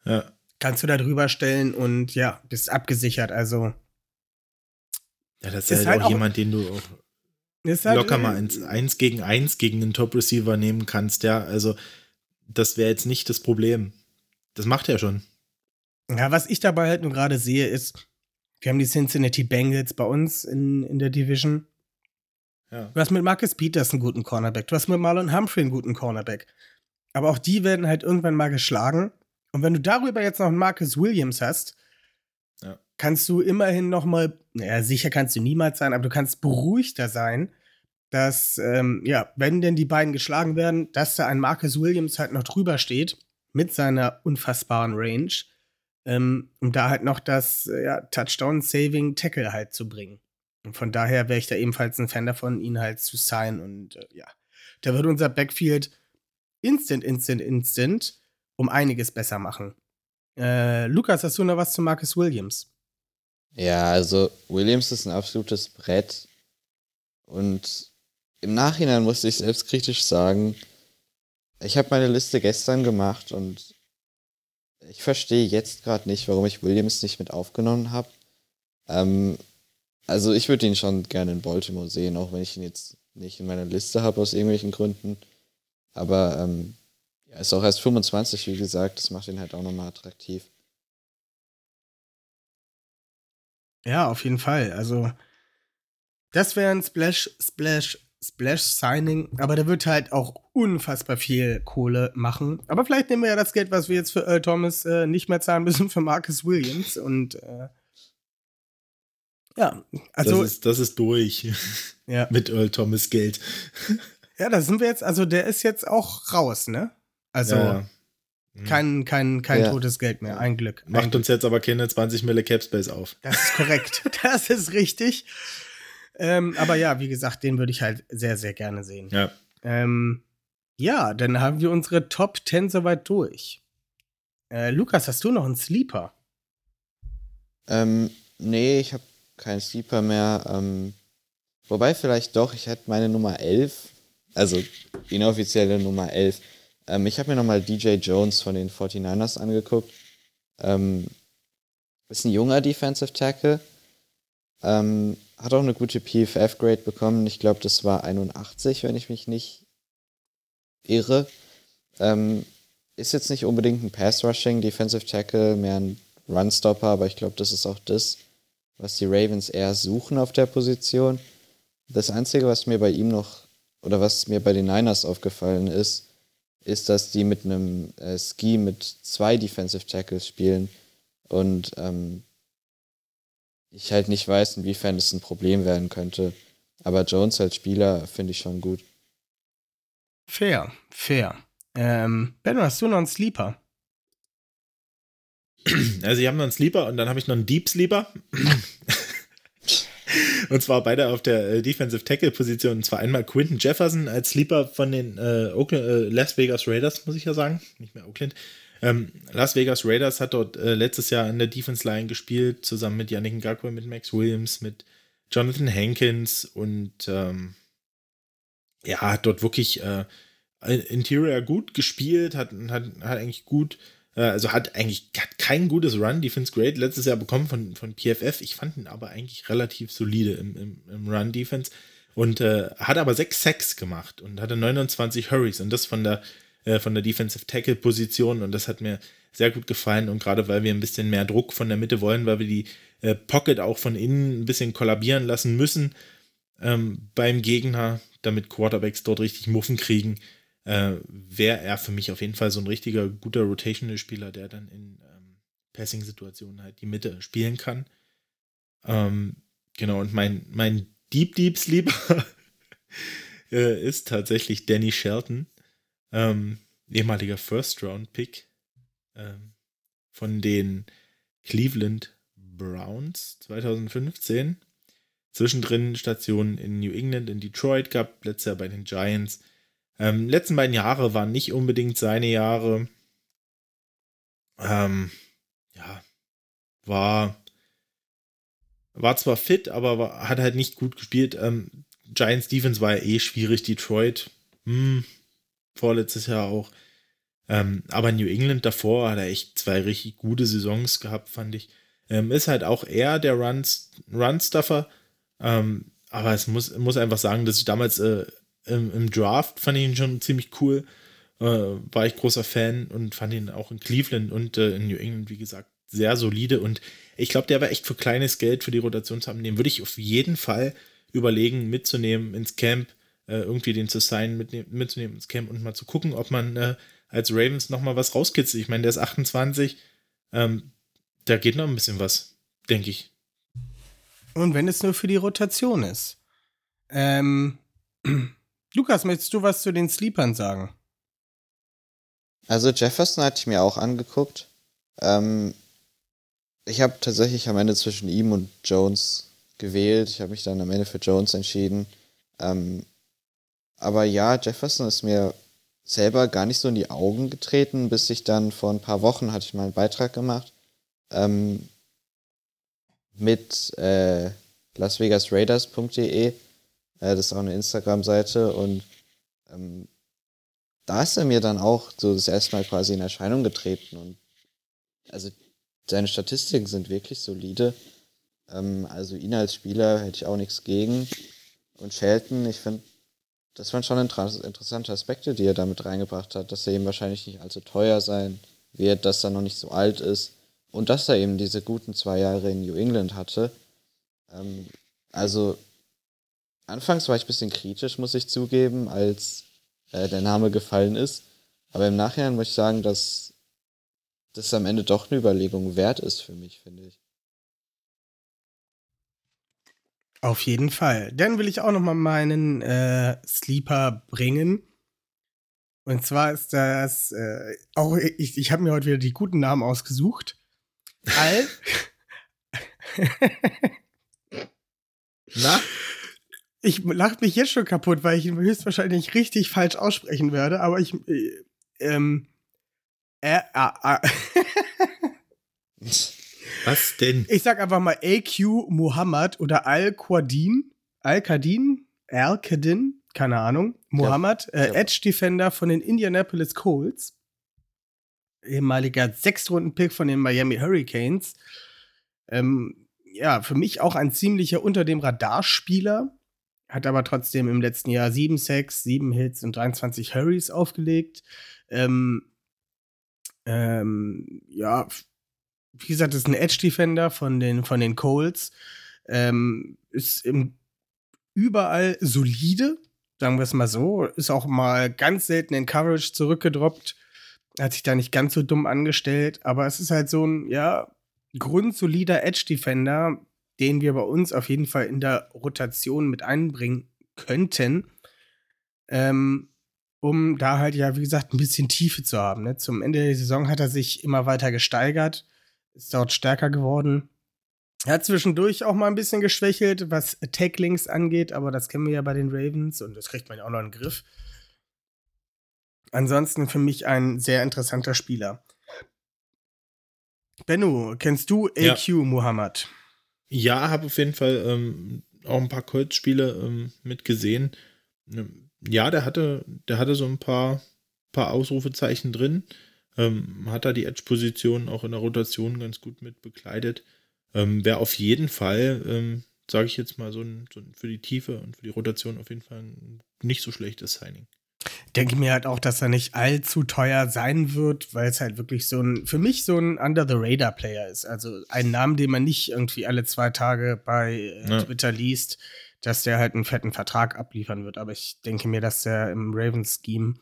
Ja kannst du da drüber stellen und ja, bist abgesichert. Also. Ja, das ist, ist halt, halt, auch, jemand, den du auch halt, locker mal eins, eins gegen eins gegen den Top-Receiver nehmen kannst, ja. Also, das wäre jetzt nicht das Problem. Das macht er schon. Ja, was ich dabei halt nur gerade sehe, ist, wir haben die Cincinnati Bengals bei uns in, in der Division. Ja. Du hast mit Marcus Peters einen guten Cornerback. Du hast mit Marlon Humphrey einen guten Cornerback. Aber auch die werden halt irgendwann mal geschlagen. Und wenn du darüber jetzt noch einen Marcus Williams hast, ja. kannst du immerhin noch mal, naja, sicher kannst du niemals sein, aber du kannst beruhigter sein, dass, ähm, ja, wenn denn die beiden geschlagen werden, dass da ein Marcus Williams halt noch drüber steht mit seiner unfassbaren Range, ähm, um da halt noch das äh, ja, Touchdown-Saving-Tackle halt zu bringen. Und von daher wäre ich da ebenfalls ein Fan davon, ihn halt zu sein. Und äh, ja, da würde unser Backfield instant, instant, instant um einiges besser machen. Äh, Lukas, hast du noch was zu Marcus Williams? Ja, also Williams ist ein absolutes Brett. Und im Nachhinein musste ich selbstkritisch sagen, ich habe meine Liste gestern gemacht und ich verstehe jetzt gerade nicht, warum ich Williams nicht mit aufgenommen habe. Ähm, also ich würde ihn schon gerne in Baltimore sehen, auch wenn ich ihn jetzt nicht in meiner Liste habe aus irgendwelchen Gründen. Aber ähm, ja, ist auch erst 25, wie gesagt, das macht ihn halt auch nochmal attraktiv. Ja, auf jeden Fall. Also, das wäre ein Splash, Splash, Splash Signing, aber der wird halt auch unfassbar viel Kohle machen. Aber vielleicht nehmen wir ja das Geld, was wir jetzt für Earl Thomas äh, nicht mehr zahlen müssen, für Marcus Williams und äh, ja, also. Das ist, das ist durch. Ja. Mit Earl Thomas Geld. ja, da sind wir jetzt, also der ist jetzt auch raus, ne? Also ja, ja. Kein, kein, kein ja. totes Geld mehr, ein Glück. Macht ein uns Glück. jetzt aber keine 20 Mille Capspace auf. Das ist korrekt. das ist richtig. Ähm, aber ja, wie gesagt, den würde ich halt sehr, sehr gerne sehen. Ja. Ähm, ja, dann haben wir unsere Top 10 soweit durch. Äh, Lukas, hast du noch einen Sleeper? Ähm, nee, ich habe keinen Sleeper mehr. Ähm, wobei vielleicht doch, ich hätte meine Nummer 11, also inoffizielle Nummer 11, ähm, ich habe mir nochmal DJ Jones von den 49ers angeguckt. Ähm, ist ein junger Defensive Tackle. Ähm, hat auch eine gute PFF-Grade bekommen. Ich glaube, das war 81, wenn ich mich nicht irre. Ähm, ist jetzt nicht unbedingt ein Pass-Rushing Defensive Tackle, mehr ein Run-Stopper, aber ich glaube, das ist auch das, was die Ravens eher suchen auf der Position. Das Einzige, was mir bei ihm noch, oder was mir bei den Niners aufgefallen ist, ist, dass die mit einem äh, Ski mit zwei Defensive Tackles spielen und ähm, ich halt nicht weiß, inwiefern das ein Problem werden könnte. Aber Jones als Spieler finde ich schon gut. Fair, fair. Ähm, ben, hast du noch einen Sleeper? Also, ich habe noch einen Sleeper und dann habe ich noch einen Deep Sleeper. Und zwar beide auf der äh, Defensive Tackle Position. Und zwar einmal Quinton Jefferson als Sleeper von den äh, Oakland, äh, Las Vegas Raiders, muss ich ja sagen. Nicht mehr Oakland. Ähm, Las Vegas Raiders hat dort äh, letztes Jahr in der Defense Line gespielt, zusammen mit Yannick Ngakwe, mit Max Williams, mit Jonathan Hankins und ähm, ja, hat dort wirklich äh, Interior gut gespielt, hat, hat, hat eigentlich gut äh, also hat eigentlich hat kein gutes Run, Defense Grade letztes Jahr bekommen von, von PFF. Ich fand ihn aber eigentlich relativ solide im, im, im Run Defense. Und äh, hat aber sechs Sacks gemacht und hatte 29 Hurries und das von der, äh, von der Defensive Tackle Position und das hat mir sehr gut gefallen und gerade weil wir ein bisschen mehr Druck von der Mitte wollen, weil wir die äh, Pocket auch von innen ein bisschen kollabieren lassen müssen ähm, beim Gegner, damit Quarterbacks dort richtig Muffen kriegen, äh, wäre er für mich auf jeden Fall so ein richtiger guter Rotational-Spieler, der dann in ähm, Passing-Situationen halt die Mitte spielen kann. Ähm, genau, und mein, mein Deep Deep Sleeper ist tatsächlich Danny Shelton, ähm, ehemaliger First-Round-Pick ähm, von den Cleveland Browns 2015. Zwischendrin Stationen in New England, in Detroit gab, letztes Jahr bei den Giants. Ähm, letzten beiden Jahre waren nicht unbedingt seine Jahre. Ähm, ja, war, war zwar fit, aber war, hat halt nicht gut gespielt. Ähm, Giants Defense war ja eh schwierig. Detroit, hm, vorletztes Jahr auch. Ähm, aber New England davor hat er echt zwei richtig gute Saisons gehabt, fand ich. Ähm, ist halt auch eher der Run-Stuffer. Ähm, aber es muss, muss einfach sagen, dass ich damals äh, im, im, Draft fand ich ihn schon ziemlich cool. Äh, war ich großer Fan und fand ihn auch in Cleveland und äh, in New England, wie gesagt, sehr solide. Und ich glaube, der war echt für kleines Geld für die Rotation zu haben. Den würde ich auf jeden Fall überlegen, mitzunehmen ins Camp, äh, irgendwie den zu sein, mitzunehmen ins Camp und mal zu gucken, ob man äh, als Ravens nochmal was rauskitzelt. Ich meine, der ist 28. Ähm, da geht noch ein bisschen was, denke ich. Und wenn es nur für die Rotation ist. Ähm, Lukas, möchtest du was zu den Sleepern sagen? Also Jefferson hatte ich mir auch angeguckt. Ähm, ich habe tatsächlich am Ende zwischen ihm und Jones gewählt. Ich habe mich dann am Ende für Jones entschieden. Ähm, aber ja, Jefferson ist mir selber gar nicht so in die Augen getreten, bis ich dann vor ein paar Wochen hatte ich mal einen Beitrag gemacht ähm, mit äh, lasvegasraiders.de. Das ist auch eine Instagram-Seite und ähm, da ist er mir dann auch so das erste Mal quasi in Erscheinung getreten und also seine Statistiken sind wirklich solide. Ähm, also ihn als Spieler hätte ich auch nichts gegen. Und Shelton, ich finde, das waren schon interessante Aspekte, die er damit reingebracht hat, dass er ihm wahrscheinlich nicht allzu teuer sein wird, dass er noch nicht so alt ist und dass er eben diese guten zwei Jahre in New England hatte. Ähm, also, anfangs war ich ein bisschen kritisch, muss ich zugeben, als äh, der Name gefallen ist. Aber im Nachhinein muss ich sagen, dass das am Ende doch eine Überlegung wert ist für mich, finde ich. Auf jeden Fall. Dann will ich auch noch mal meinen äh, Sleeper bringen. Und zwar ist das äh, auch ich, ich habe mir heute wieder die guten Namen ausgesucht. Al. Na? Ich lache mich jetzt schon kaputt, weil ich ihn höchstwahrscheinlich richtig falsch aussprechen werde, aber ich. Äh, ähm. Äh, äh, äh. Was denn? Ich sag einfach mal AQ Muhammad oder Al-Quadin. Al-Qadin? Al-Qadin? Keine Ahnung. Muhammad, ja. äh, Edge Defender von den Indianapolis Colts ehemaliger Sechstrunden-Pick von den Miami Hurricanes. Ähm, ja, für mich auch ein ziemlicher unter dem Radarspieler. Hat aber trotzdem im letzten Jahr sieben Sacks, sieben Hits und 23 Hurries aufgelegt. Ähm, ähm, ja, wie gesagt, ist ein Edge-Defender von den, von den Colts. Ähm, ist im, überall solide, sagen wir es mal so. Ist auch mal ganz selten in Coverage zurückgedroppt hat sich da nicht ganz so dumm angestellt, aber es ist halt so ein, ja, grundsolider Edge-Defender, den wir bei uns auf jeden Fall in der Rotation mit einbringen könnten, ähm, um da halt ja, wie gesagt, ein bisschen Tiefe zu haben. Ne? Zum Ende der Saison hat er sich immer weiter gesteigert, ist dort stärker geworden. Er hat zwischendurch auch mal ein bisschen geschwächelt, was Tacklings angeht, aber das kennen wir ja bei den Ravens und das kriegt man ja auch noch in den Griff ansonsten für mich ein sehr interessanter Spieler. Benno, kennst du AQ ja. Muhammad? Ja, habe auf jeden Fall ähm, auch ein paar Colts-Spiele ähm, mitgesehen. Ähm, ja, der hatte, der hatte so ein paar, paar Ausrufezeichen drin. Ähm, hat da die Edge-Position auch in der Rotation ganz gut mit bekleidet. Ähm, Wäre auf jeden Fall ähm, sage ich jetzt mal, so ein, so ein, für die Tiefe und für die Rotation auf jeden Fall ein nicht so schlechtes Signing. Denke mir halt auch, dass er nicht allzu teuer sein wird, weil es halt wirklich so ein, für mich so ein Under-the-Radar-Player ist. Also ein Name, den man nicht irgendwie alle zwei Tage bei äh, ja. Twitter liest, dass der halt einen fetten Vertrag abliefern wird. Aber ich denke mir, dass der im Ravens-Scheme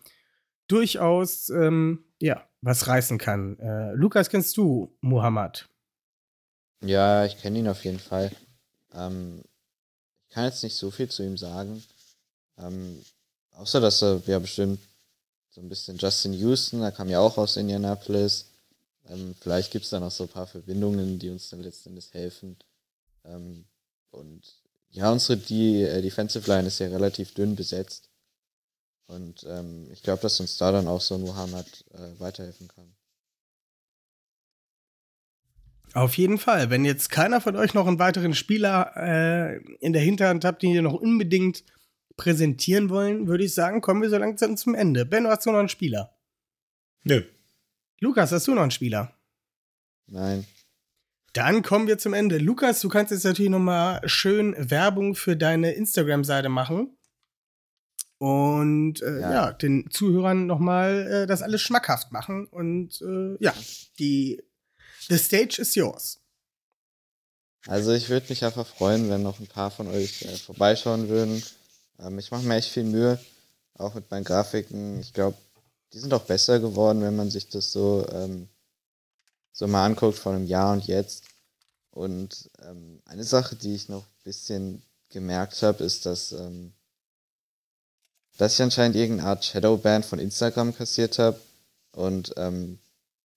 durchaus, ähm, ja, was reißen kann. Äh, Lukas, kennst du Muhammad? Ja, ich kenne ihn auf jeden Fall. Ähm, ich kann jetzt nicht so viel zu ihm sagen. Ähm, außer, dass er ja bestimmt so ein bisschen Justin Houston, er kam ja auch aus Indianapolis. Ähm, vielleicht gibt es da noch so ein paar Verbindungen, die uns dann letzten Endes helfen. Ähm, und ja, unsere die, äh, Defensive Line ist ja relativ dünn besetzt. Und ähm, ich glaube, dass uns da dann auch so ein Muhammad äh, weiterhelfen kann. Auf jeden Fall. Wenn jetzt keiner von euch noch einen weiteren Spieler äh, in der Hinterhand habt, den ihr noch unbedingt präsentieren wollen, würde ich sagen, kommen wir so langsam zum Ende. Ben, hast du noch einen Spieler? Nö. Lukas, hast du noch einen Spieler? Nein. Dann kommen wir zum Ende. Lukas, du kannst jetzt natürlich noch mal schön Werbung für deine Instagram-Seite machen und äh, ja. ja. den Zuhörern noch mal äh, das alles schmackhaft machen und äh, ja, die The stage is yours. Also ich würde mich einfach freuen, wenn noch ein paar von euch äh, vorbeischauen würden. Ähm, ich mache mir echt viel Mühe, auch mit meinen Grafiken. Ich glaube, die sind auch besser geworden, wenn man sich das so, ähm, so mal anguckt von einem Jahr und jetzt. Und ähm, eine Sache, die ich noch ein bisschen gemerkt habe, ist, dass, ähm, dass ich anscheinend irgendeine Art Shadowban von Instagram kassiert habe. Und ähm,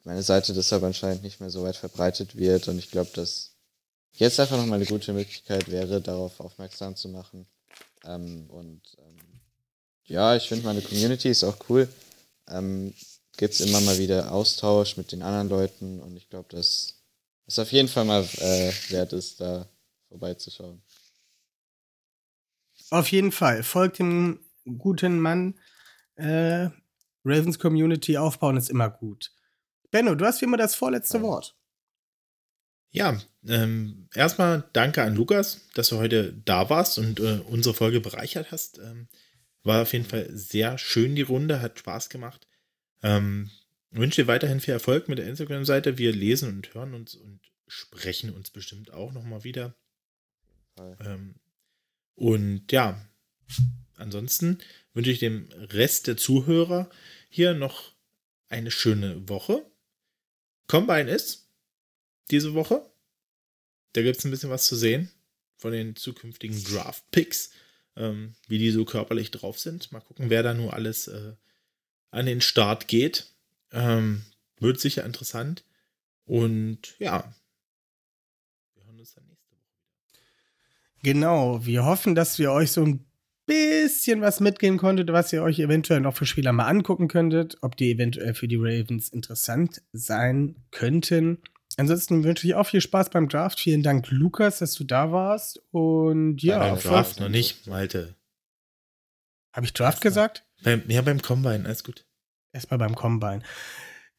meine Seite deshalb anscheinend nicht mehr so weit verbreitet wird. Und ich glaube, dass jetzt einfach nochmal eine gute Möglichkeit wäre, darauf aufmerksam zu machen. Ähm, und ähm, ja, ich finde meine Community ist auch cool. Ähm, Gibt es immer mal wieder Austausch mit den anderen Leuten und ich glaube, dass es auf jeden Fall mal äh, wert ist, da vorbeizuschauen. Auf jeden Fall. Folgt dem guten Mann. Äh, Ravens Community aufbauen ist immer gut. Benno, du hast wie immer das vorletzte ja. Wort. Ja, ähm, erstmal danke an Lukas, dass du heute da warst und äh, unsere Folge bereichert hast. Ähm, war auf jeden Fall sehr schön die Runde, hat Spaß gemacht. Ähm, wünsche dir weiterhin viel Erfolg mit der Instagram-Seite. Wir lesen und hören uns und sprechen uns bestimmt auch nochmal wieder. Ähm, und ja, ansonsten wünsche ich dem Rest der Zuhörer hier noch eine schöne Woche. Combine ist diese Woche. Da gibt es ein bisschen was zu sehen von den zukünftigen Draft-Picks, ähm, wie die so körperlich drauf sind. Mal gucken, wer da nur alles äh, an den Start geht. Ähm, wird sicher interessant. Und ja, wir hören uns dann nächste Woche. Genau, wir hoffen, dass wir euch so ein bisschen was mitgeben konntet, was ihr euch eventuell noch für Spieler mal angucken könntet, ob die eventuell für die Ravens interessant sein könnten. Ansonsten wünsche ich auch viel Spaß beim Draft. Vielen Dank, Lukas, dass du da warst. Und ja, beim Draft noch nicht, Malte. Habe ich Draft gesagt? Beim, ja, beim Combine, alles gut. Erstmal beim Combine.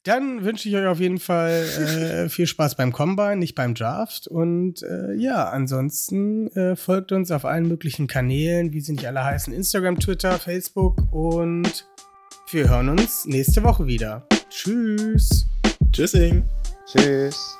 Dann wünsche ich euch auf jeden Fall äh, viel Spaß beim Combine, nicht beim Draft. Und äh, ja, ansonsten äh, folgt uns auf allen möglichen Kanälen, wie sie nicht alle heißen: Instagram, Twitter, Facebook. Und wir hören uns nächste Woche wieder. Tschüss. Tschüssing. Cheers.